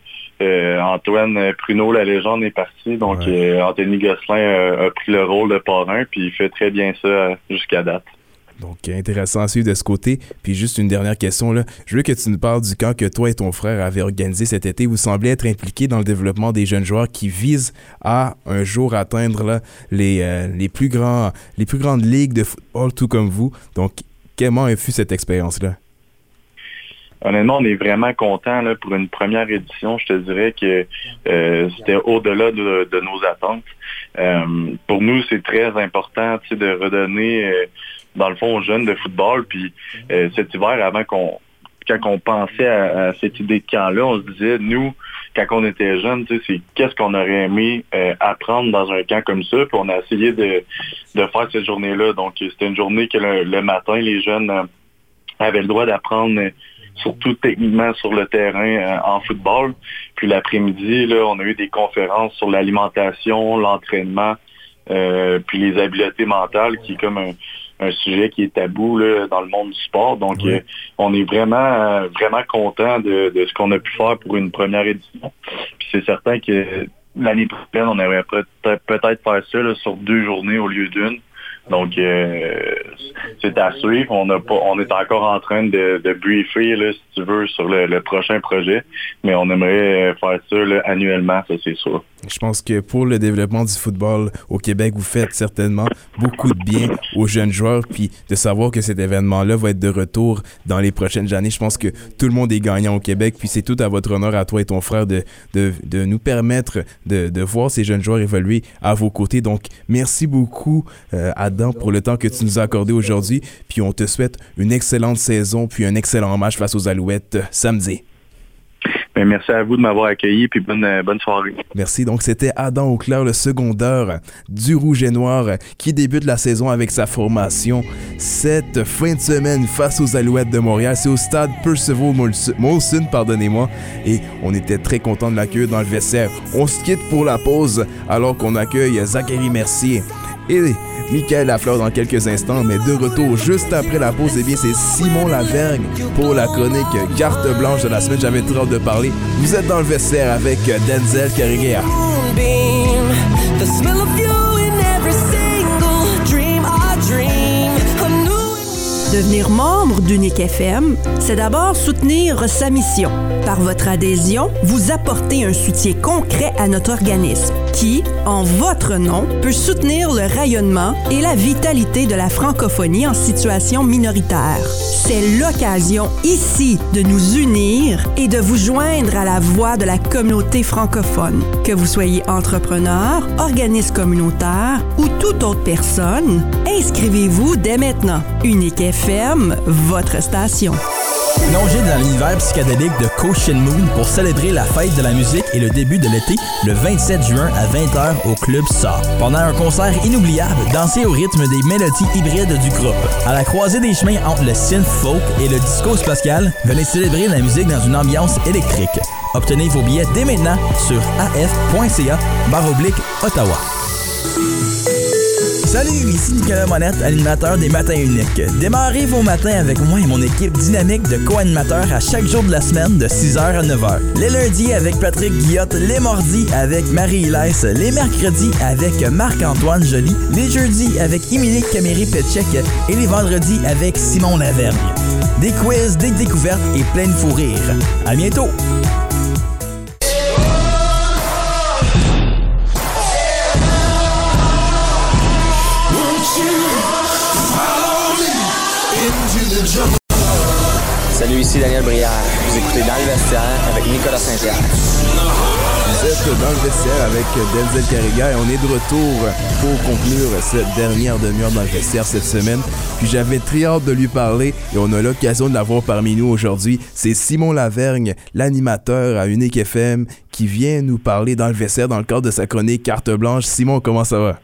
euh, Antoine Pruneau, la légende, est parti. Donc euh, Anthony Gosselin euh, a pris le rôle de parrain, puis il fait très bien ça euh, jusqu'à date. Donc, intéressant à suivre de ce côté. Puis juste une dernière question, là. Je veux que tu nous parles du camp que toi et ton frère avez organisé cet été. Vous semblez être impliqués dans le développement des jeunes joueurs qui visent à un jour atteindre là, les, euh, les, plus grands, les plus grandes ligues de football, tout comme vous. Donc, comment a fut cette expérience-là? Honnêtement, on est vraiment content pour une première édition. Je te dirais que euh, c'était au-delà de, nos attentes. Euh, pour nous, c'est très important de redonner, euh, dans le fond, aux jeunes de football. Puis euh, cet hiver, avant qu'on quand on pensait à, cette idée de camp-là, on se disait, nous, quand on était jeunes, c'est qu'est-ce qu'on aurait aimé euh, apprendre dans un camp comme ça. Puis on a essayé de, de faire cette journée-là. Donc, c'était une journée que le, matin, les jeunes euh, avaient le droit d'apprendre surtout techniquement sur le terrain euh, en football. Puis l'après-midi, là, on a eu des conférences sur l'alimentation, l'entraînement, euh, puis les habiletés mentales, qui est comme un, un sujet qui est tabou là, dans le monde du sport. Donc, Oui. euh, on est vraiment, euh, vraiment content de, de ce qu'on a pu faire pour une première édition. Puis c'est certain que l'année prochaine, on aimerait peut-être peut-être faire ça là, sur deux journées au lieu d'une. Donc, euh, c'est à suivre. On, est encore en train de, briefer, si tu veux, sur le, prochain projet. Mais on aimerait faire ça annuellement, ça c'est sûr. Je pense que pour le développement du football au Québec, vous faites certainement beaucoup de bien aux jeunes joueurs. Puis de savoir que cet événement-là va être de retour dans les prochaines années, je pense que tout le monde est gagnant au Québec. Puis c'est tout à votre honneur, à toi et ton frère, de, nous permettre de, voir ces jeunes joueurs évoluer à vos côtés. Donc merci beaucoup, euh, Pour le temps que tu nous as accordé aujourd'hui. Puis on te souhaite une excellente saison, puis un excellent match face aux Alouettes euh, samedi. Mais merci à vous de m'avoir accueilli, puis bonne, euh, bonne soirée. Merci. Donc, c'était Adam Auclair, le secondeur du Rouge et Noir, qui débute la saison avec sa formation cette fin de semaine face aux Alouettes de Montréal. C'est au stade Percival Molson, pardonnez-moi. Et on était très content de l'accueillir dans le vestiaire. On se quitte pour la pause alors qu'on accueille Zachary Mercier et Michael Lafleur dans quelques instants. Mais de retour juste après la pause, eh bien, c'est Simon Lavergne pour la chronique carte blanche de la semaine. J'avais hâte de parler. Vous êtes dans le vestiaire avec Denzel Carrière. Devenir membre d'Unique FM, c'est d'abord soutenir sa mission. Par votre adhésion, vous apportez un soutien concret à notre organisme qui, en votre nom, peut soutenir le rayonnement et la vitalité de la francophonie en situation minoritaire. C'est l'occasion ici de nous unir et de vous joindre à la voix de la communauté francophone. Que vous soyez entrepreneur, organisme communautaire ou toute autre personne, inscrivez-vous dès maintenant. Unique votre station. Plongez dans l'univers psychédélique de Caution Moon pour célébrer la fête de la musique et le début de l'été le 27 juin à 20h au Club SA. Pendant un concert inoubliable, dansez au rythme des mélodies hybrides du groupe. À la croisée des chemins entre le synth folk et le disco spatial, venez célébrer la musique dans une ambiance électrique. Obtenez vos billets dès maintenant sur af.ca oblique Ottawa. Salut, ici Nicolas Monette, animateur des Matins Uniques. Démarrez vos matins avec moi et mon équipe dynamique de co-animateurs à chaque jour de la semaine de 6h à 9h. Les lundis avec Patrick Guillotte, les mardis avec Marie Hélès, les mercredis avec Marc-Antoine Joly, les jeudis avec Émilie Caméry-Petchek et les vendredis avec Simon Lavergne. Des quiz, des découvertes et plein de fou rire. À bientôt! Salut, ici Daniel Brière. Vous écoutez Dans le vestiaire avec Nicolas Saint-Pierre. Vous êtes dans le vestiaire avec Denzel Carriga et on est de retour pour conclure cette dernière demi-heure dans le vestiaire cette semaine. Puis j'avais très hâte de lui parler et on a l'occasion de l'avoir parmi nous aujourd'hui. C'est Simon Lavergne, l'animateur à Unique FM, qui vient nous parler dans le vestiaire dans le cadre de sa chronique Carte Blanche. Simon, comment ça va?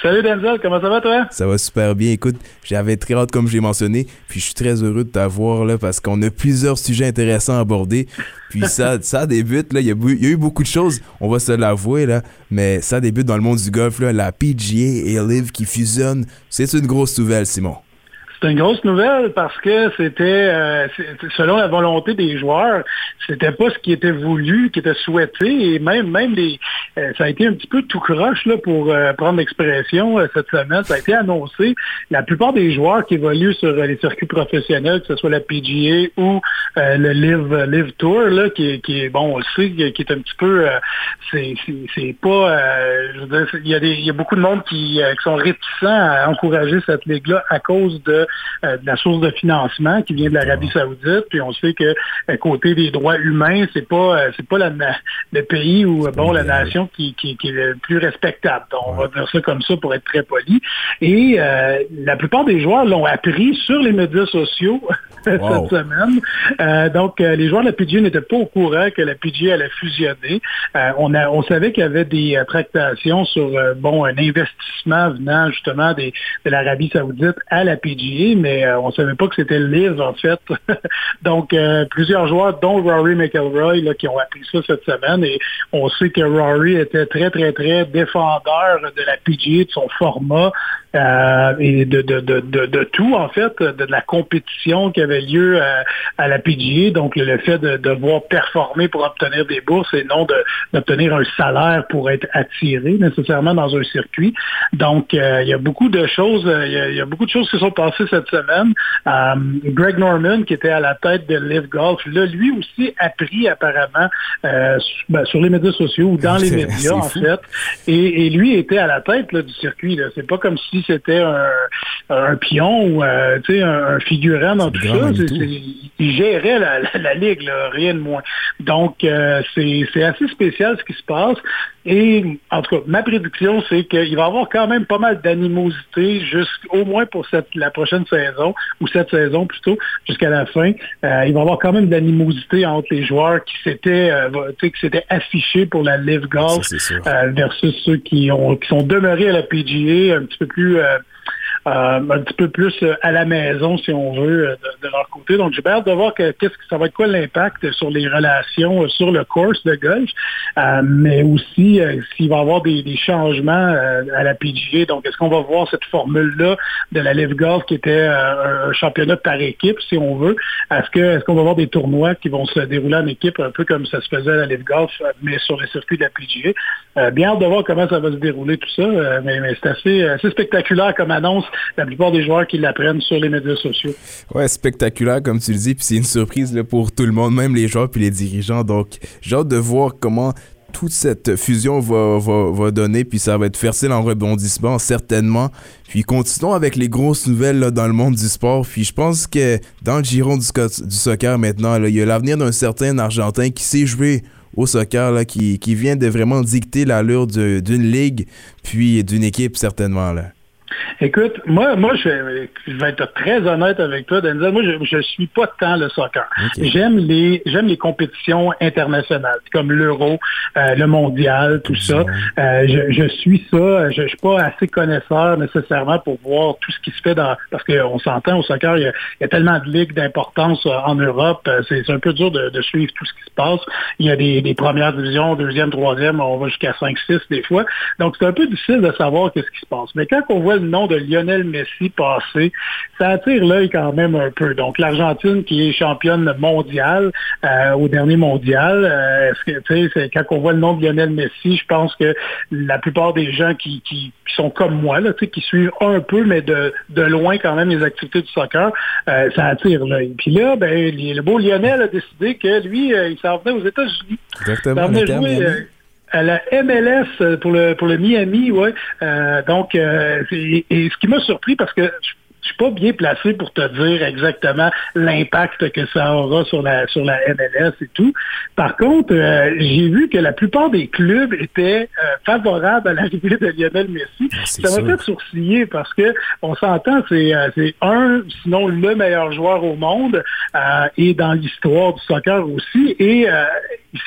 Salut Denzel, comment ça va toi? Ça va super bien. Écoute, j'avais très hâte, comme je l'ai mentionné, puis je suis très heureux de t'avoir là parce qu'on a plusieurs sujets intéressants à aborder. Puis ça, ça débute, là, il y, a bu- il y a eu beaucoup de choses, on va se l'avouer, là, mais ça débute dans le monde du golf, là, la PGA et Live qui fusionnent. C'est une grosse nouvelle, Simon. C'est une grosse nouvelle parce que c'était, euh, selon la volonté des joueurs, c'était pas ce qui était voulu, qui était souhaité, et même, même les, euh, ça a été un petit peu tout croche là pour euh, prendre l'expression euh, cette semaine. Ça a été annoncé. La plupart des joueurs qui évoluent sur euh, les circuits professionnels, que ce soit la PGA ou euh, le Live Live Tour, là, qui, qui est bon, on le sait, qui est un petit peu, c'est c'est- pas, je veux dire, il y a des, il y a beaucoup de monde qui, qui sont réticents à encourager cette ligue-là à cause de, euh, de la source de financement qui vient de l'Arabie Saoudite. Puis on sait que à côté des droits humains, c'est pas, euh, c'est pas la, le pays ou euh, bon la nation qui, qui, qui est le plus respectable. Donc, on va dire ça comme ça pour être très poli. Et euh, la plupart des joueurs l'ont appris sur les médias sociaux Wow. cette semaine. Euh, donc, euh, les joueurs de la PGA n'étaient pas au courant que la PGA allait fusionner. Euh, on, a, on savait qu'il y avait des tractations sur bon un investissement venant justement des, de l'Arabie Saoudite à la PGA, mais on savait pas que c'était le livre en fait. donc, plusieurs joueurs, dont Rory McIlroy, là, qui ont appris ça cette semaine, et on sait que Rory était très très très défendeur de la PGA, de son format euh, et de, de, de, de, tout en fait, de, la compétition qui avait lieu à, à la PGA, donc le fait de devoir performer pour obtenir des bourses et non d'obtenir un salaire pour être attiré nécessairement dans un circuit. Donc euh, il y a beaucoup de choses, euh, il y a, il y a beaucoup de choses qui sont passées cette semaine. Euh, Greg Norman qui était à la tête de Live Golf, là lui aussi a pris apparemment euh, sur, ben, sur les médias sociaux ou dans les médias en fou. fait. Et, et lui était à la tête là, du circuit. C'est pas comme si c'était un, un pion ou un, un figurant dans tout grand ça. Manitou. C'est- c'est- il gérait la, la- la ligue, là, rien de moins. Donc, euh, c'est c'est assez spécial ce qui se passe. Et en tout cas, ma prédiction, c'est qu'il va y avoir quand même pas mal d'animosité jusqu'au moins pour cette, la prochaine saison, ou cette saison plutôt, jusqu'à la fin. Euh, il va y avoir quand même de l'animosité entre les joueurs qui s'étaient euh, qui s'étaient affichés pour la Live Golf euh, versus ceux qui ont qui sont demeurés à la PGA un petit peu plus un petit peu plus euh, à la maison, si on veut, euh, de, leur côté. Donc, j'ai hâte de voir que, qu'est-ce que ça va être quoi l'impact sur les relations euh, sur le course de golf, euh, mais aussi euh, s'il va y avoir des, changements euh, à la PGA. Donc, est-ce qu'on va voir cette formule-là de la Live Golf qui était euh, un championnat par équipe, si on veut? Est-ce que est-ce qu'on va avoir des tournois qui vont se dérouler en équipe, un peu comme ça se faisait à la Live Golf, euh, mais sur les circuits de la PGA? Euh, bien hâte de voir comment ça va se dérouler tout ça, euh, mais, c'est assez spectaculaire comme annonce la plupart des joueurs qui l'apprennent sur les médias sociaux. Ouais, spectaculaire comme tu le dis, puis c'est une surprise là, pour tout le monde, même les joueurs puis les dirigeants. Donc, j'ai hâte de voir comment toute cette fusion va, va, va donner, puis ça va être fertile en rebondissement, certainement. Puis continuons avec les grosses nouvelles là, dans le monde du sport. Puis je pense que dans le giron du, soccer maintenant, il y a l'avenir d'un certain Argentin qui sait jouer au soccer, là, qui, qui vient de vraiment dicter l'allure d'une ligue, puis d'une équipe, certainement. Là. Écoute, moi, moi je, vais, je vais être très honnête avec toi, Denzel. Moi, je, je suis pas tant le soccer. J'aime les j'aime les compétitions internationales, comme l'Euro, euh, le Mondial, tout ça. Euh, je, je suis ça. Je, je suis pas assez connaisseur nécessairement pour voir tout ce qui se fait dans parce qu'on s'entend au soccer, il y, a, il y a tellement de ligues d'importance euh, en Europe. C'est un peu dur de, de suivre tout ce qui se passe. Il y a des, des premières divisions, deuxième, troisième, on va jusqu'à 5, 6 des fois. Donc c'est un peu difficile de savoir qu'est-ce qui se passe. Mais quand on voit le nom de Lionel Messi passer, ça attire l'œil quand même un peu. Donc l'Argentine qui est championne mondiale euh, au dernier mondial, euh, est-ce que tu sais, c'est- quand on voit le nom de Lionel Messi, je pense que la plupart des gens qui, qui, qui sont comme moi, là, qui suivent un peu, mais de, de loin quand même les activités du soccer, euh, ça attire l'œil. Puis là, ben, le beau Lionel a décidé que lui, euh, il s'en venait aux États-Unis. Exactement. Ça à la MLS euh, pour le pour le Miami, ouais. Euh, donc, euh, c'est- et ce qui m'a surpris parce que je je suis pas bien placé pour te dire exactement l'impact que ça aura sur la sur la MLS et tout. Par contre, euh, j'ai vu que la plupart des clubs étaient euh, favorables à l'arrivée de Lionel Messi. c'est ça m'a fait sourciller parce que on s'entend, c'est euh, c'est un, sinon le meilleur joueur au monde et dans l'histoire du soccer aussi. Et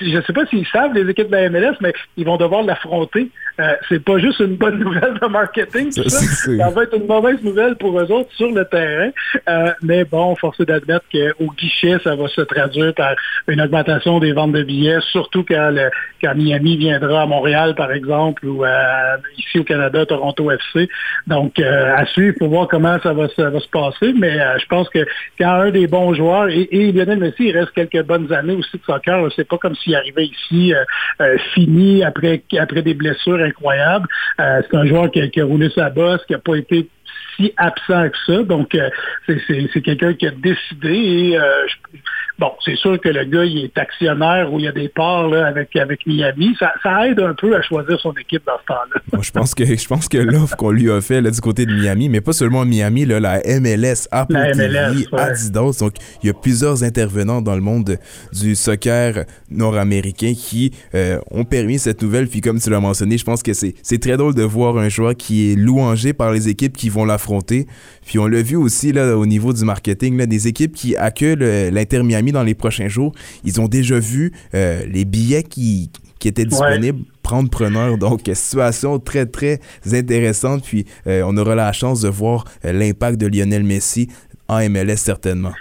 je ne sais pas s'ils savent les équipes de la MLS, mais ils vont devoir l'affronter euh, c'est pas juste une bonne nouvelle de marketing, tout Ça, ça. va être une mauvaise nouvelle pour eux autres sur le terrain. Euh, mais bon, force est d'admettre qu'au guichet, ça va se traduire par une augmentation des ventes de billets, surtout quand, le- quand Miami viendra à Montréal, par exemple, ou euh, ici au Canada, Toronto FC. Donc, euh, à suivre pour voir comment ça va, ça va se passer. Mais euh, je pense que quand un des bons joueurs, et, et Lionel Messi, il reste quelques bonnes années aussi de soccer. C'est pas comme s'il arrivait ici euh, fini après, après des blessures incroyables. Euh, c'est un joueur qui a, qui a roulé sa bosse, qui n'a pas été si absent que ça. Donc, euh, c'est- quelqu'un qui a décidé et euh, je- bon, c'est sûr que le gars, il est actionnaire ou il y a des parts là, avec, avec Miami. Ça, ça aide un peu à choisir son équipe dans ce temps-là. Moi, je pense que je pense que l'offre qu'on lui a fait là, du côté de Miami, mais pas seulement Miami, là, la MLS, Apple La TV, MLS, ouais. Adidas. Donc, il y a plusieurs intervenants dans le monde du soccer nord-américain qui euh, ont permis cette nouvelle. Puis, comme tu l'as mentionné, je pense que c'est très drôle de voir un joueur qui est louangé par les équipes qui vont Puis, on l'a vu aussi là, au niveau du marketing, là, des équipes qui accueillent le- l'Inter Miami dans les prochains jours. Ils ont déjà vu euh, les billets qui, qui étaient disponibles prendre preneur. Donc, situation très, très intéressante. Puis, euh, on aura la chance de voir euh, l'impact de Lionel Messi en MLS, certainement.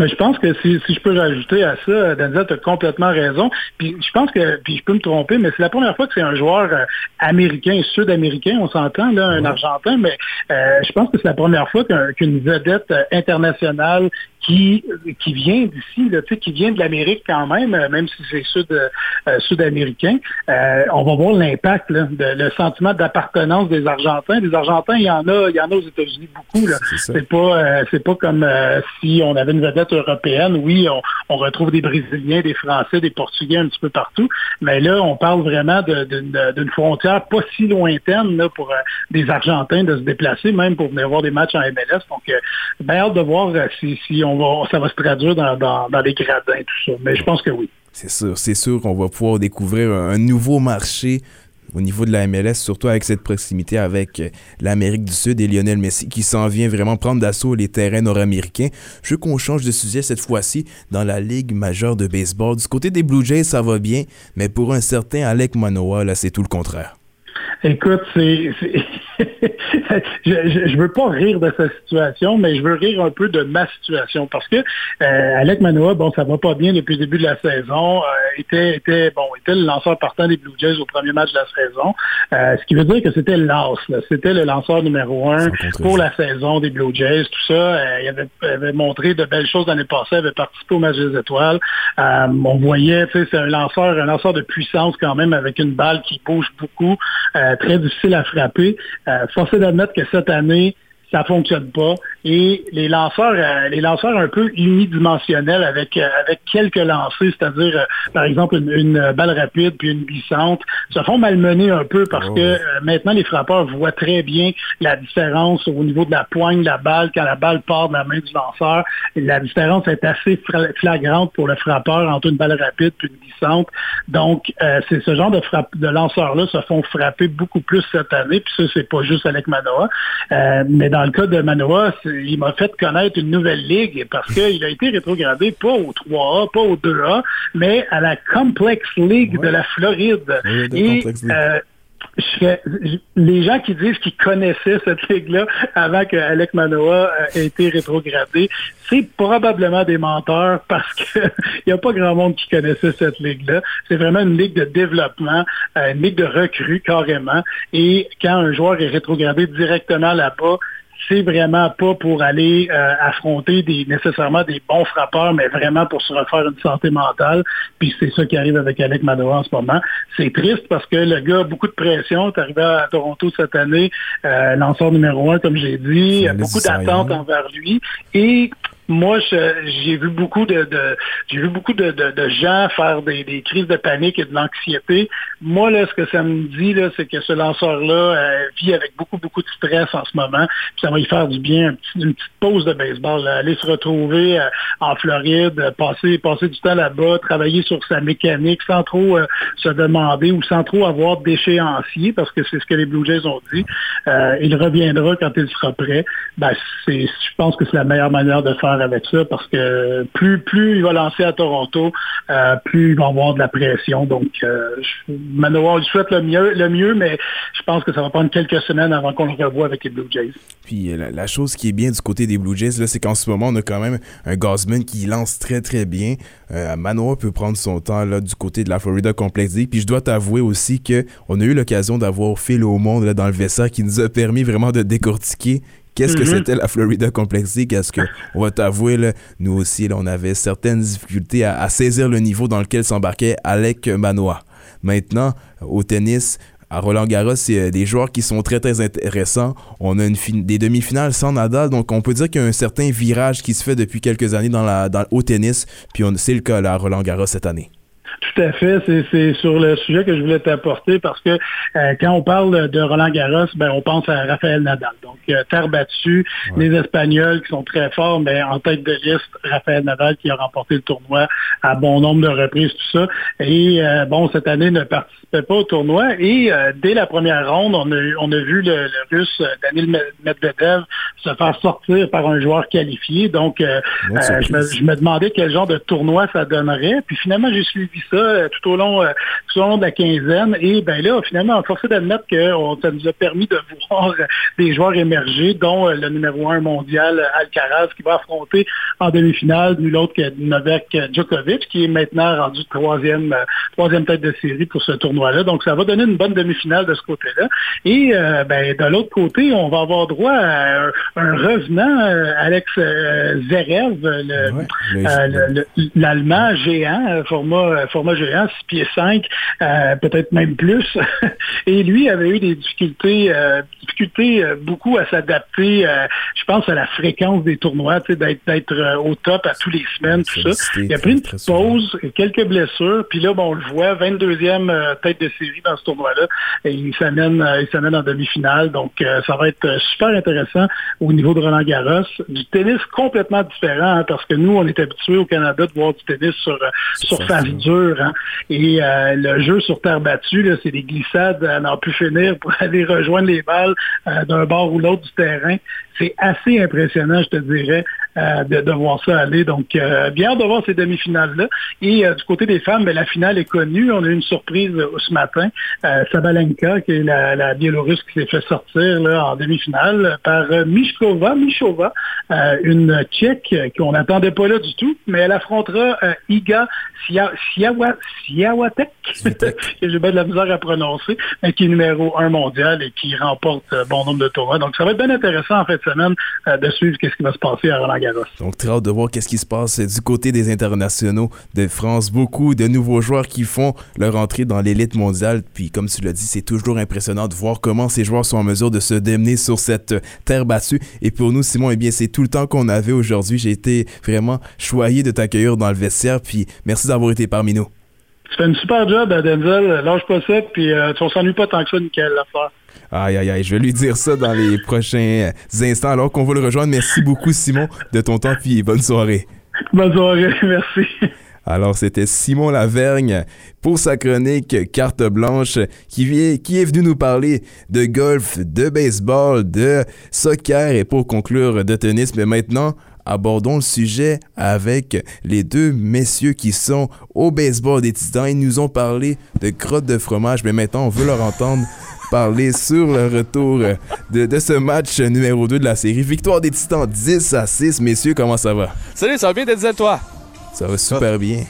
Mais je pense que si, si je peux rajouter à ça, Denzel, tu as complètement raison. Puis je pense que, puis je peux me tromper, mais c'est la première fois que c'est un joueur euh, américain, sud-américain, on s'entend, là, un Argentin, mais euh, je pense que c'est la première fois qu'un- qu'une vedette euh, internationale qui, qui vient d'ici, qui vient de l'Amérique quand même, euh, même si c'est sud, euh, sud-américain, euh, on va voir l'impact, le sentiment d'appartenance des Argentins. Des Argentins, il y en a, il y en a aux États-Unis beaucoup. C'est pas, euh, c'est pas comme euh, si on avait une vedette européenne. Oui, on, on retrouve des Brésiliens, des Français, des Portugais un petit peu partout, mais là, on parle vraiment d'une frontière pas si lointaine là, pour euh, des Argentins de se déplacer, même pour venir voir des matchs en MLS. Donc, euh, bien hâte de voir euh, si, si ça va se traduire dans, dans, dans les tout ça. Mais je pense que oui. C'est sûr, c'est sûr qu'on va pouvoir découvrir un nouveau marché au niveau de la MLS, surtout avec cette proximité avec euh, l'Amérique du Sud et Lionel Messi qui s'en vient vraiment prendre d'assaut les terrains nord-américains. Je veux qu'on change de sujet cette fois-ci dans la Ligue majeure de baseball. Du côté des Blue Jays, ça va bien, mais pour un certain Alec Manoa, là, c'est tout le contraire. Écoute, c'est, c'est- je, je veux pas rire de sa situation, mais je veux rire un peu de ma situation parce que euh, Alec Manoa, bon, ça va pas bien depuis le début de la saison. euh, était, était, bon, était le lanceur partant des Blue Jays au premier match de la saison, Euh, ce qui veut dire que c'était l'as, c'était le lanceur numéro un pour la saison des Blue Jays, tout ça. Euh, il avait, avait montré de belles choses l'année passée, avait participé au match des étoiles. Euh, on voyait, tu sais, c'est un lanceur, un lanceur de puissance quand même avec une balle qui bouge beaucoup, euh, très difficile à frapper. D'admettre que cette année, ça fonctionne pas. Et les lanceurs, euh, les lanceurs un peu unidimensionnels avec euh, avec quelques lancers, c'est-à-dire euh, par exemple une, une balle rapide puis une glissante, se font malmener un peu parce que euh, maintenant les frappeurs voient très bien la différence au niveau de la poigne de la balle quand la balle part de la main du lanceur. La différence est assez flagrante pour le frappeur entre une balle rapide puis une glissante. Donc c'est ce genre de frappe de lanceurs-là se font frapper beaucoup plus cette année. Puis ça c'est pas juste avec Manoa, mais dans le cas de Manoa, il m'a fait connaître une nouvelle ligue parce qu'il a été rétrogradé pas au 3A, pas au 2A, mais à la Complex League de la Floride. Et euh, je serais- je- les gens qui disent qu'ils connaissaient cette ligue-là avant que Alec Manoa euh, ait été rétrogradé, c'est probablement des menteurs parce que il n'y a pas grand monde qui connaissait cette ligue-là. C'est vraiment une ligue de développement, euh, une ligue de recrues carrément. Et quand un joueur est rétrogradé directement là-bas, c'est vraiment pas pour aller euh, affronter des nécessairement des bons frappeurs, mais vraiment pour se refaire une santé mentale. Puis c'est ça qui arrive avec Alec Manoa en ce moment. C'est triste parce que le gars a beaucoup de pression. est arrivé à Toronto cette année, euh, lanceur numéro un, comme j'ai dit, beaucoup d'attentes envers lui. Et moi, j'ai vu beaucoup de, j'ai vu beaucoup de, gens faire des, crises de panique et de l'anxiété. Moi, là, ce que ça me dit, c'est que ce lanceur-là euh, vit avec beaucoup, beaucoup de stress en ce moment. Puis ça va lui faire du bien, une petite pause de baseball, aller se retrouver euh, en Floride, euh, passer, passer du temps là-bas, travailler sur sa mécanique sans trop se demander ou sans trop avoir d'échéancier, parce que c'est ce que les Blue Jays ont dit. Il reviendra quand il sera prêt. Ben, je pense que c'est la meilleure manière de faire avec ça parce que plus il va lancer à Toronto, euh, plus il va avoir de la pression. Donc, euh, je- je souhaite le mieux, mais je pense que ça va prendre quelques semaines avant qu'on le revoie avec les Blue Jays. Puis euh, la, chose qui est bien du côté des Blue Jays, c'est qu'en ce moment, on a quand même un Gosman qui lance très très bien. Euh, peut prendre son temps là, du côté de la Florida Complex. Puis je dois t'avouer aussi que on a eu l'occasion d'avoir Phil au monde dans le vestiaire qui nous a permis vraiment de décortiquer Qu'est-ce que Mhm. c'était la Florida Complex League? Est-ce que, on va t'avouer, nous aussi, là, on avait certaines difficultés à, à saisir le niveau dans lequel s'embarquait Alec Manoa. Maintenant, au tennis, à Roland Garros, c'est des joueurs qui sont très très intéressants. On a une des demi-finales sans Nadal, donc on peut dire qu'il y a un certain virage qui se fait depuis quelques années dans, la, dans, au tennis, puis on- c'est le cas là, à Roland Garros cette année. Tout à fait. C'est- C'est sur le sujet que je voulais t'apporter parce que euh, quand on parle de Roland Garros, ben, on pense à Raphaël Nadal. Donc, euh, terre battue, les Espagnols qui sont très forts, mais en tête de liste, Raphaël Nadal qui a remporté le tournoi à bon nombre de reprises, tout ça. Et euh, bon, cette année ne participait pas au tournoi. Et euh, dès la première ronde, on a, on a vu le, le Russe euh, Daniil Medvedev se faire sortir par un joueur qualifié. Donc, je, me, je me demandais quel genre de tournoi ça donnerait. Puis finalement, j'ai suivi ça euh, tout au long, euh, tout au long de la quinzaine. Et ben là, finalement, on forcé d'admettre que on- ça nous a permis de voir des joueurs émerger, dont euh, le numéro un mondial, Alcaraz, qui va affronter en demi-finale nul autre que Novak Djokovic, qui est maintenant rendu troisième, troisième tête de série pour ce tournoi-là. Donc, ça va donner une bonne demi-finale de ce côté-là. Et euh, ben, de l'autre côté, on va avoir droit à un, un revenant, euh, Alex euh, Zverev, le, le- le- le- l'Allemand géant, format, euh, format géant, 6 pieds 5, euh, peut-être même plus. Et lui avait eu des difficultés, euh, difficultés euh, beaucoup à s'adapter, euh, je pense, à la fréquence des tournois, d'être au top à tous les semaines, tout ça. Il a pris une petite pause, et quelques blessures, puis là, bon, on le voit, 22e euh, tête de série dans ce tournoi-là, et il s'amène il s'amène en demi-finale, donc ça va être super intéressant au niveau de Roland Garros. Du tennis complètement différent, hein, parce que nous, on est habitués au Canada de voir du tennis sur, euh, surface dure, et euh, le jeu sur terre battue, c'est des glissades à n'en plus finir pour aller rejoindre les balles euh, d'un bord ou l'autre du terrain. C'est assez impressionnant, je te dirais, euh, de, de voir ça aller. Donc, euh, bien de voir ces demi-finales-là. Et euh, du côté des femmes, ben, la finale est connue. On a eu une surprise ce matin. Sabalenka, qui est la, la Biélorusse qui s'est fait sortir là, en demi-finale par Mishkova, Mishova, une Tchèque qu'on n'attendait pas là du tout, mais elle affrontera Iga Sia- Siawa- Siawatek, que j'ai bien de la misère à prononcer, mais qui est numéro un mondial et qui remporte bon nombre de tournois. Donc, ça va être bien intéressant en de semaine euh, de suivre qu'est-ce qui va se passer à Roland Garros. Donc, très hâte de voir qu'est-ce qui se passe du côté des internationaux de France. Beaucoup de nouveaux joueurs qui font leur entrée dans l'élite mondiale. Puis, comme tu l'as dit, c'est toujours impressionnant de voir comment ces joueurs sont en mesure de se démener sur cette terre battue. Et pour nous, Simon, eh bien, c'est tout le temps qu'on avait aujourd'hui. J'ai été vraiment choyé de t'accueillir dans le vestiaire. Puis, merci d'avoir été parmi nous. Tu fais une super job, Denzel. Lâche pas ça, puis euh, on s'ennuie pas tant que ça, Nickel, l'affaire. Aïe, aïe, aïe, je vais lui dire ça dans les prochains instants alors qu'on va le rejoindre. Merci beaucoup, Simon, de ton temps, puis bonne soirée. Bonne soirée, merci. Alors, c'était Simon Lavergne pour sa chronique Carte Blanche qui, vient, qui est venu nous parler de golf, de baseball, de soccer et pour conclure de tennis. Mais maintenant, abordons le sujet avec les deux messieurs qui sont au baseball des Titans. Ils nous ont parlé de crotte de fromage, mais maintenant, on veut leur entendre parler sur le retour de, de ce match numéro 2 de la série. Victoire des Titans 10 à 6. Messieurs, comment ça va? Salut, ça va bien, Denzel, toi? Ça va super bien.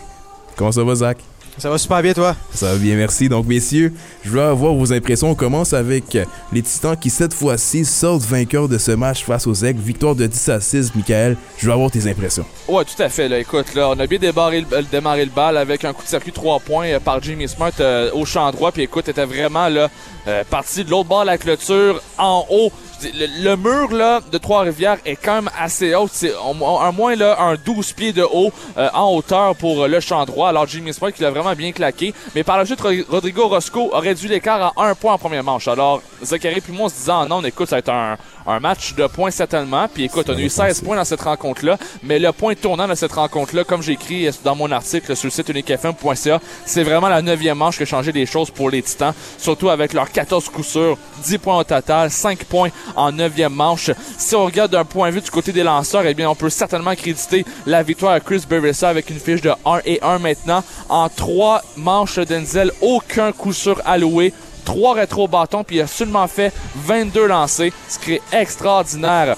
Comment ça va, Zach? Ça va super bien, toi? Ça va bien, merci. Donc, messieurs, je veux avoir vos impressions. On commence avec les Titans qui, cette fois-ci, sortent vainqueurs de ce match face aux Aigles. Victoire de 10 à 6, Michael. Je veux avoir tes impressions. Ouais, tout à fait. Là. Écoute, là, on a bien débarré le- euh, démarré le bal avec un coup de circuit 3 points euh, par Jimmy Smart euh, au champ droit. Puis écoute, était vraiment là, euh, parti de l'autre bord de la clôture, en haut. Le, mur là, de Trois-Rivières est quand même assez haut. C'est un moins là, un 12 pieds de haut euh, en hauteur pour euh, le champ droit. Alors Jimmy Smart qui l'a vraiment bien claqué. Mais par la suite, Ro- Rodrigo Roscoe a réduit l'écart à un point en première manche. Alors Zachary puis se disant, non, écoute, ça va être un, un match de points certainement. Puis écoute, on a eu 16 points dans cette rencontre-là. Mais le point tournant de cette rencontre-là, comme j'ai écrit dans mon article sur le site uniquefm.ca, c'est vraiment la neuvième manche qui a changé les choses pour les Titans. Surtout avec leurs 14 coups sûrs, 10 points au total, 5 points en neuvième manche. Si on regarde d'un point de vue du côté des lanceurs, eh bien, on peut certainement créditer la victoire à Chris Beressa avec une fiche de 1 et 1 maintenant. En trois manches, Denzel, aucun coup sûr alloué. Trois rétro-bâtons, puis il a seulement fait 22 lancés, ce qui est extraordinaire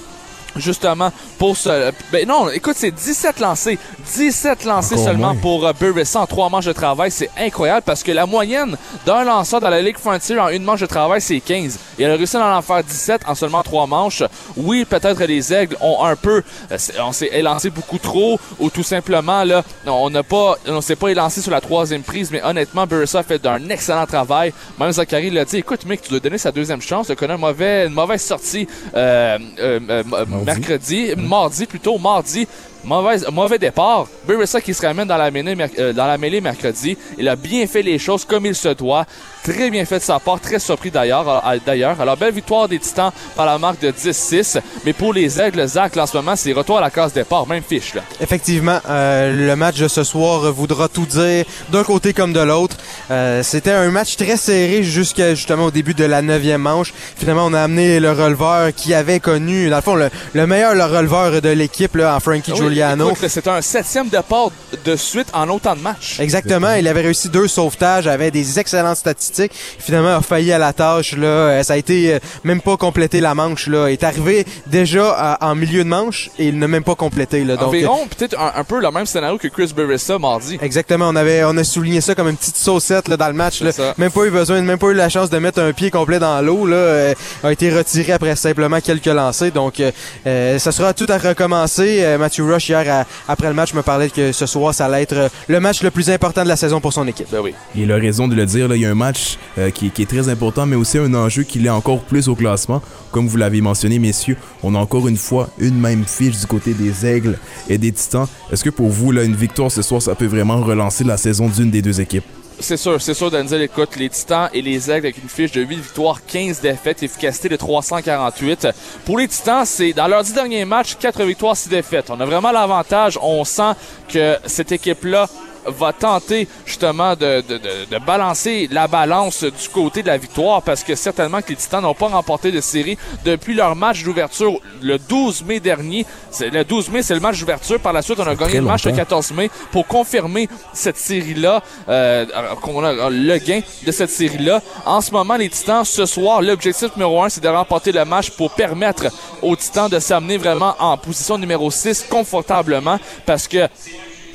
justement pour ce ben non écoute c'est 17 lancés 17 lancés Encore seulement moins. pour euh, en trois manches de travail c'est incroyable parce que la moyenne d'un lanceur dans la Ligue Frontier en une manche de travail c'est 15 et elle a réussi à en faire 17 en seulement trois manches. Oui peut-être les aigles ont un peu euh, on s'est élancé beaucoup trop ou tout simplement là on n'a pas on s'est pas élancé sur la troisième prise mais honnêtement Burressa a fait d'un excellent travail. Même Zachary l'a dit écoute mec tu dois donner sa deuxième chance de connaître un mauvais, une mauvaise sortie euh, euh, euh, mercredi mardi plutôt mardi Mauvaise, mauvais départ. Buressa qui se ramène dans la, mêlée, merc- euh, dans la mêlée mercredi. Il a bien fait les choses comme il se doit. Très bien fait de sa part. Très surpris d'ailleurs. euh, d'ailleurs. Alors, belle victoire des Titans par la marque de 10-6. Mais pour les Aigles, Zach, là, en ce moment, c'est retour à la case départ. Même fiche, là. Effectivement, euh, le match de ce soir voudra tout dire d'un côté comme de l'autre. Euh, C'était un match très serré jusqu'à justement au début de la neuvième manche. Finalement, on a amené le releveur qui avait connu, dans le fond, le, le meilleur le releveur de l'équipe en Frankie Oui, Giuliano. C'est un septième départ de suite en autant de matchs. Exactement, il avait réussi deux sauvetages, avait des excellentes statistiques. Finalement, a failli à la tâche là, Euh, ça a été euh, même pas complété la manche là. Il est arrivé déjà à- en milieu de manche et il n'a même pas complété là. Donc, Environ peut-être un, un peu le même scénario que Chris Buressa mardi. Exactement, on avait on a souligné ça comme une petite saucette là, dans le match. là. Même pas eu besoin, même pas eu la chance de mettre un pied complet dans l'eau. Là, euh, a été retiré après simplement quelques lancers. Donc, euh, euh, ça sera tout à recommencer. Euh, Matthew Rush hier à- après le match me parlait que ce soir ça allait être euh, le match le plus important de la saison pour son équipe. Ben oui. Il a raison de le dire, là, il y a un match euh, qui, qui est très important, mais aussi un enjeu qui l'est encore plus au classement. Comme vous l'avez mentionné, messieurs, on a encore une fois une même fiche du côté des Aigles et des Titans. Est-ce que pour vous, là, une victoire ce soir, ça peut vraiment relancer la saison d'une des deux équipes? C'est sûr, c'est sûr, Denzel, écoute, les Titans et les Aigles avec une fiche de 8 victoires, 15 défaites, efficacité de 348. Pour les Titans, c'est dans leurs 10 derniers matchs, 4 victoires, 6 défaites. On a vraiment l'avantage, on sent que cette équipe-là va tenter justement de, de, de, de balancer la balance du côté de la victoire parce que certainement que les Titans n'ont pas remporté de série depuis leur match d'ouverture le 12 mai dernier. C'est le 12 mai, c'est le match d'ouverture. Par la suite, on a gagné le match le longtemps. 14 mai pour confirmer cette série-là, euh, a le gain de cette série-là. En ce moment, les Titans, ce soir, l'objectif numéro un, c'est de remporter le match pour permettre aux Titans de s'amener vraiment en position numéro 6 confortablement parce que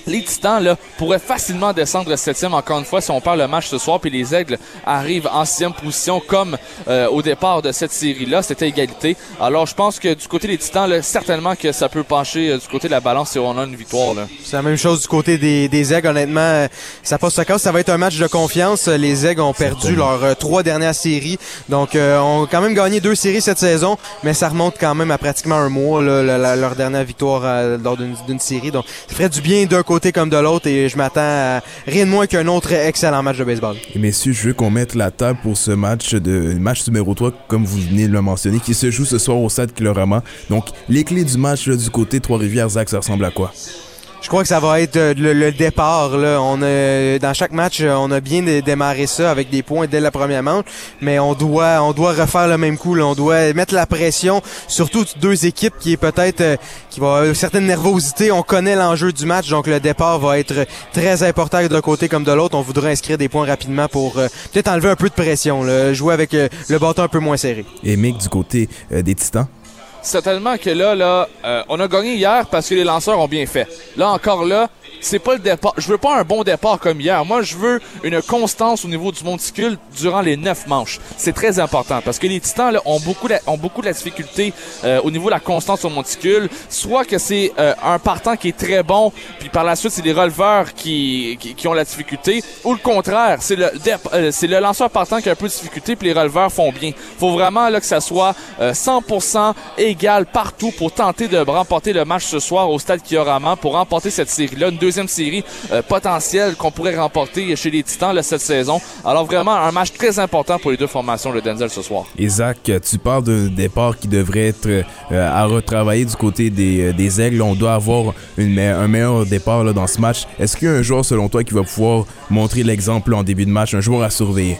les Titans là, pourraient facilement descendre septième encore une fois si on perd le match ce soir puis les Aigles arrivent en sixième position comme euh, au départ de cette série-là. C'était égalité. Alors je pense que du côté des Titans, là, certainement que ça peut pencher euh, du côté de la balance si on a une victoire. Là. C'est la même chose du côté des, des Aigles, honnêtement. Ça passe sa cause. Ça va être un match de confiance. Les Aigles ont perdu leurs euh, trois dernières séries. Donc, euh, ont quand même gagné deux séries cette saison, mais ça remonte quand même à pratiquement un mois, là, la- la- leur dernière victoire euh, lors d'une d'une série. Donc, ça ferait du bien d'un côté comme de l'autre et je m'attends à rien de moins qu'un autre excellent match de baseball. Et messieurs, je veux qu'on mette la table pour ce match de match numéro 3, comme vous venez de le mentionner, qui se joue ce soir au stade Kilorama. Donc, les clés du match du côté Trois-Rivières, Zach, ça ressemble à quoi? Je crois que ça va être euh, le, départ. Là. On a, dans chaque match, euh, on a bien dé- démarré ça avec des points dès la première manche, mais on doit, on doit refaire le même coup. On doit mettre la pression, surtout deux équipes qui est peut-être, euh, qui va avoir une certaine nervosité. On connaît l'enjeu du match, donc le départ va être très important d'un côté comme de l'autre. On voudrait inscrire des points rapidement pour peut-être enlever un peu de pression, là, jouer avec le bâton un peu moins serré. Et Mick, du côté des Titans? Certainement que là, là, euh, on a gagné hier parce que les lanceurs ont bien fait. Là encore là, c'est pas le départ. Je veux pas un bon départ comme hier. Moi, je veux une constance au niveau du monticule durant les neuf manches. C'est très important parce que les Titans là, ont beaucoup, la- ont beaucoup de la difficulté euh, au niveau de la constance au monticule. Soit que c'est euh, un partant qui est très bon, puis par la suite c'est les releveurs qui, qui, qui ont la difficulté, ou le contraire, c'est le euh, c'est le lanceur partant qui a un peu de difficulté, puis les releveurs font bien. Faut vraiment là que ça soit euh, 100% égal partout pour tenter de remporter le match ce soir au stade Kiorama pour remporter cette série-là, une deuxième série euh, potentielle qu'on pourrait remporter chez les Titans cette saison. Alors vraiment un match très important pour les deux formations de Denzel ce soir. Zach, tu parles d'un départ qui devrait être euh, à retravailler du côté des, euh, Aigles. On doit avoir un meilleur départ dans ce match. Est-ce qu'il y a un joueur, selon toi, qui va pouvoir montrer l'exemple en début de match, un joueur à surveiller?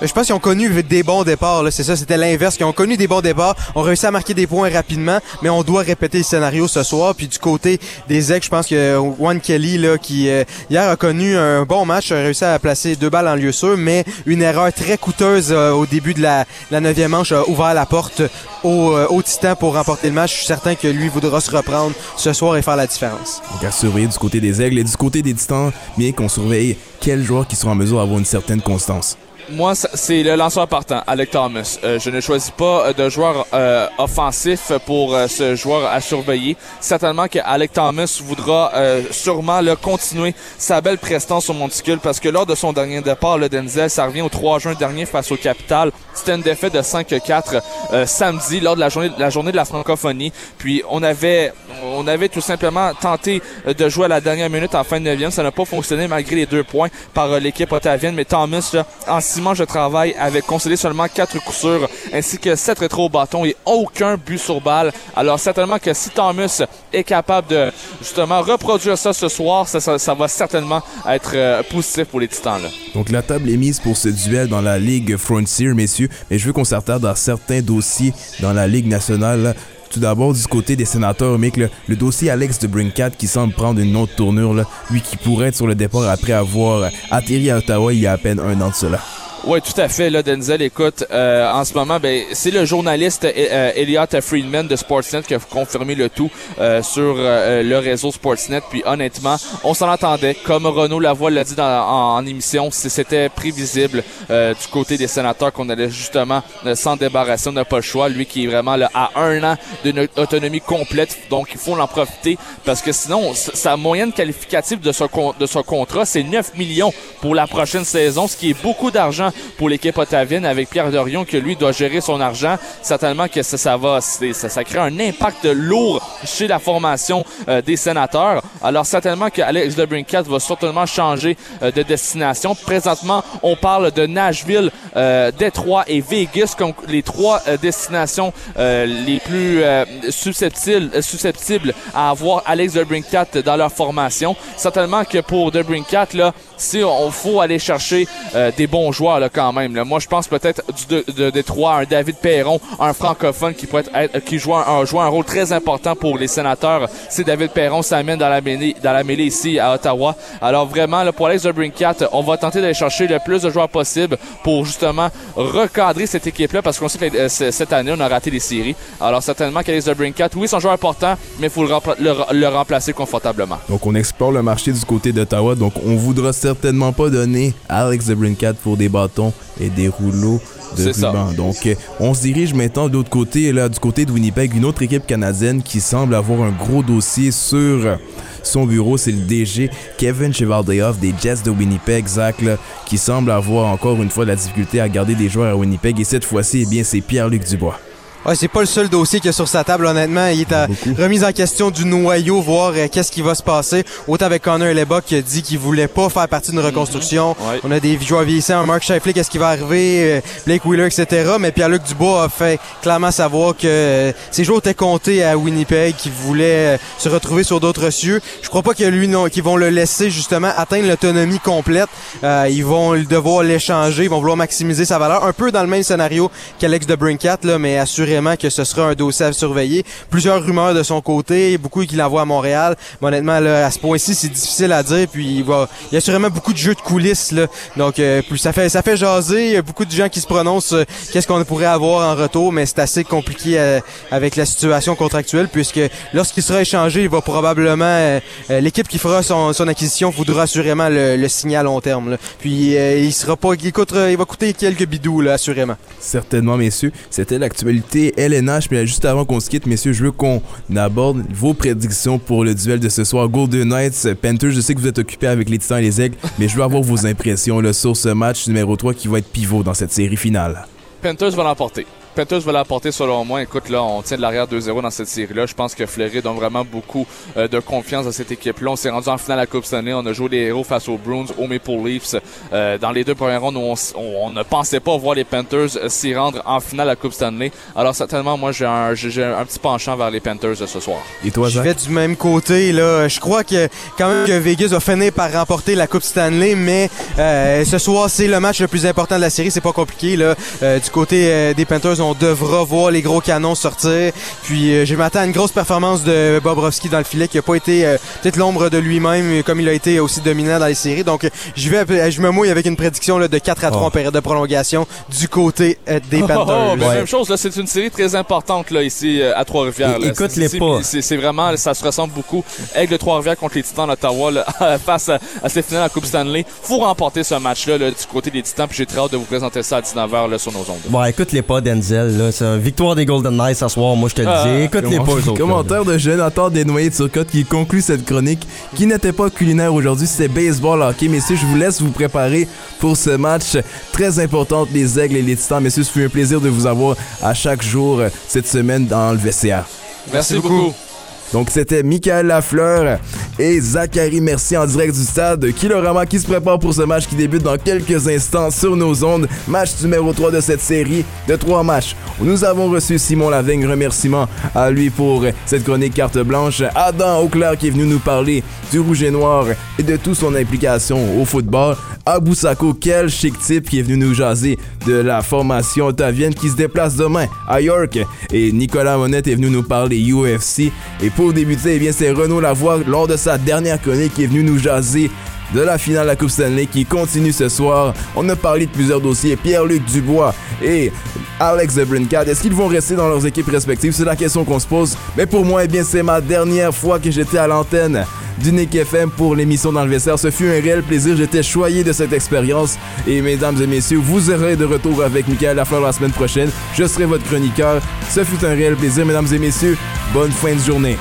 Je pense qu'ils ont connu des bons départs. C'est ça, c'était l'inverse. Ils ont connu des bons départs, ont réussi à marquer des points rapidement, mais on doit répéter le scénario ce soir. Puis du côté des ex, je pense que Juan Kelly, là, qui euh, hier a connu un bon match, a réussi à placer deux balles en lieu sûr, mais une erreur très coûteuse euh, au début de la, la neuvième manche a ouvert la porte au, euh, Titan pour remporter le match. Je suis certain que lui voudra se reprendre ce soir et faire la différence. Donc à surveiller du côté des aigles et du côté des titans, bien qu'on surveille quels joueurs qui seront en mesure d'avoir une certaine constance. Moi, c'est le lanceur partant, Alec Thomas. Euh, je ne choisis pas euh, de joueur euh, offensif pour euh, ce joueur à surveiller. Certainement que Alec Thomas voudra euh, sûrement le continuer sa belle prestance au Monticule parce que lors de son dernier départ, le Denzel, ça revient au 3 juin dernier face au Capital. C'était une défaite de 5-4 samedi lors de la journée, la journée de la francophonie. Puis on avait, on avait tout simplement tenté de jouer à la dernière minute en fin de 9e. Ça n'a pas fonctionné malgré les deux points par l'équipe ottavienne. Mais Thomas, là, en 6 dimanche de travail avait concédé seulement 4 coups sûrs ainsi que 7 rétro au bâton et aucun but sur balle. Alors certainement que si Thomas est capable de justement reproduire ça ce soir, ça, va certainement être euh, positif pour les Titans. Donc la table est mise pour ce duel dans la Ligue Frontier, messieurs, mais je veux qu'on s'attarde à certains dossiers dans la Ligue nationale. Tout d'abord, du côté des sénateurs, Mick, le dossier Alex de Brincat qui semble prendre une autre tournure, lui qui pourrait être sur le départ après avoir atterri à Ottawa il y a à peine un an de cela. Oui, tout à fait. Là, Denzel, écoute, euh, en ce moment, ben, c'est le journaliste euh, Elliot Friedman de Sportsnet qui a confirmé le tout euh, sur euh, le réseau Sportsnet. Puis honnêtement, on s'en attendait. Comme Renaud Lavoie l'a dit dans, en, en émission, c'était prévisible euh, du côté des sénateurs qu'on allait justement euh, s'en débarrasser. On n'a pas le choix. Lui qui est vraiment là, à un an d'une autonomie complète. Donc, il faut en profiter parce que sinon, sa moyenne qualificative de con- de son contrat, c'est 9 millions pour la prochaine saison, ce qui est beaucoup d'argent pour l'équipe ottavienne avec Pierre Dorion que lui doit gérer son argent. Certainement que ça, ça va, ça, ça crée un impact lourd chez la formation euh, des sénateurs. Alors certainement que Alex DeBrincat va certainement changer euh, de destination. Présentement, on parle de Nashville, euh, Détroit et Vegas comme les trois euh, destinations les plus susceptibles, susceptibles à avoir Alex DeBrincat dans leur formation. Certainement que pour DeBrincat, là, si on faut aller chercher euh, des bons joueurs là, quand même. Moi, je pense peut-être du de, de Détroit, un David Perron, un francophone qui pourrait être, qui joue un, rôle très important pour les sénateurs. Si David Perron s'amène dans la mêlée, dans la mêlée ici à Ottawa. Alors vraiment, pour Alex DeBrincat, on va tenter d'aller chercher le plus de joueurs possible pour justement recadrer cette équipe-là parce qu'on sait que euh, cette année, on a raté les séries. Alors certainement qu'Alex DeBrincat, oui, c'est un joueur important, mais il faut le remplacer confortablement. Donc on explore le marché du côté d'Ottawa, donc on voudra certainement pas donner Alex de Brincat pour des bâtons et des rouleaux de ruban. Donc euh, on se dirige maintenant de l'autre côté, là, du côté de Winnipeg, une autre équipe canadienne qui semble avoir un gros dossier sur son bureau, c'est le DG Kevin Chevaldehoff des Jets de Winnipeg, Zach, là, qui semble avoir encore une fois de la difficulté à garder des joueurs à Winnipeg. Et cette fois-ci, eh bien, c'est Pierre-Luc Dubois. Ouais, c'est pas le seul dossier qu'il y a sur sa table, honnêtement. Il est à remise en question du noyau, voir euh, qu'est-ce qui va se passer. Autant avec Connor Lebock qui a dit qu'il voulait pas faire partie d'une reconstruction. On a des joueurs vieillissants, Mark Shifley, qu'est-ce qui va arriver, euh, Blake Wheeler, etc. Mais Pierre-Luc Dubois a fait clairement savoir que euh, ses jours étaient comptés à Winnipeg, qu'il voulait euh, se retrouver sur d'autres cieux. Je crois pas que lui, non, qu'ils vont le laisser justement atteindre l'autonomie complète. Euh, ils vont devoir l'échanger, ils vont vouloir maximiser sa valeur. Un peu dans le même scénario qu'Alex de Brincat, là, mais assurément que ce sera un dossier à surveiller. Plusieurs rumeurs de son côté, beaucoup qui l'envoient à Montréal. Mais honnêtement, là, à ce point-ci, c'est difficile à dire. Puis il, y a sûrement beaucoup de jeux de coulisses. Là. Donc euh, ça fait ça fait jaser. Il y a beaucoup de gens qui se prononcent euh, qu'est-ce qu'on pourrait avoir en retour, mais c'est assez compliqué euh, avec la situation contractuelle, puisque lorsqu'il sera échangé, il va probablement l'équipe qui fera son, acquisition voudra assurément le, le signer à long terme. Puis il sera pas, il va coûter quelques bidous là, assurément. Certainement, messieurs. C'était l'actualité LNH. Mais juste avant qu'on se quitte, messieurs, je veux qu'on aborde vos prédictions pour le duel de ce soir. Golden Knights, Panthers, je sais que vous êtes occupés avec les Titans et les Aigles, mais je veux avoir vos impressions sur ce match numéro 3 qui va être pivot dans cette série finale. Panthers va l'emporter. Panthers veulent apporter, selon moi, écoute, là, on tient de l'arrière 2-0 dans cette série-là. Je pense que Fleury donne vraiment beaucoup euh, de confiance à cette équipe-là. On s'est rendu en finale à la Coupe Stanley. On a joué les héros face aux Bruins, aux Maple Leafs. Euh, dans les deux premières rondes, où on, on- on ne pensait pas voir les Panthers euh, s'y rendre en finale à la Coupe Stanley. Alors, certainement, moi, j'ai un, j'ai j'ai un petit penchant vers les Panthers euh, ce soir. Et toi, Je vais du même côté là. Je crois que quand même que Vegas va finir par remporter la Coupe Stanley, mais euh, ce soir c'est le match le plus important de la série. C'est pas compliqué là. Euh, du côté euh, des Panthers, on devra voir les gros canons sortir. Puis euh, je m'attends à une grosse performance de Bobrovski dans le filet, qui a pas été euh, peut-être l'ombre de lui-même comme il a été aussi dominant dans les séries. Donc euh, je vais, euh, je me mouille avec une prédiction là, de 4 à 3 en période de prolongation du côté euh, des Oh, Panthers. ben, Même chose, là, c'est une série très importante là ici euh, à Trois-Rivières. É- là. écoute-les C'est- pas. C'est vraiment, ça se ressemble beaucoup. Aigle de Trois-Rivières contre les Titans d'Ottawa là, face à, à ces finales à la Coupe Stanley. Faut remporter ce match-là là, du côté des Titans. Puis j'ai très hâte de vous présenter ça à 19h là, sur nos ondes. Bon, écoute-les pas, Denzel. Là. C'est une victoire des Golden Knights ce soir, moi je te le Ah, dis. Écoute-les pas, eux autres. là. Commentaire de Jonathan Desnoyers de Turcotte qui conclut cette chronique qui n'était pas culinaire aujourd'hui, c'était baseball hockey. Messieurs, je vous laisse vous préparer pour ce match très important les Aigles et les Titans. Messieurs, ce fut un plaisir de vous avoir à chaque jour euh, cette semaine dans le vestiaire. Merci beaucoup. Donc c'était Michael Lafleur et Zachary Mercier en direct du stade Kilorama qui se prépare pour ce match qui débute dans quelques instants sur nos ondes. Match numéro 3 de cette série de trois matchs. Nous avons reçu Simon Laveigne, remerciements à lui pour cette chronique carte blanche. Adam Auclair qui est venu nous parler du rouge et noir et de toute son implication au football. Abou Sako, quel chic type qui est venu nous jaser de la formation ottavienne qui se déplace demain à York. Et Nicolas Monette est venu nous parler UFC. Et pour débuter, eh bien, c'est Renaud Lavoie lors de sa dernière chronique qui est venu nous jaser de la finale de la Coupe Stanley qui continue ce soir. On a parlé de plusieurs dossiers. Pierre-Luc Dubois et Alex Debrincat, est-ce qu'ils vont rester dans leurs équipes respectives? C'est la question qu'on se pose. Mais pour moi, eh bien, c'est ma dernière fois que j'étais à l'antenne d'Unique FM pour l'émission dans le vestiaire. Ce fut un réel plaisir. J'étais choyé de cette expérience. Et mesdames et messieurs, vous serez de retour avec Michael Lafleur la semaine prochaine. Je serai votre chroniqueur. Ce fut un réel plaisir, mesdames et messieurs. Bonne fin de journée.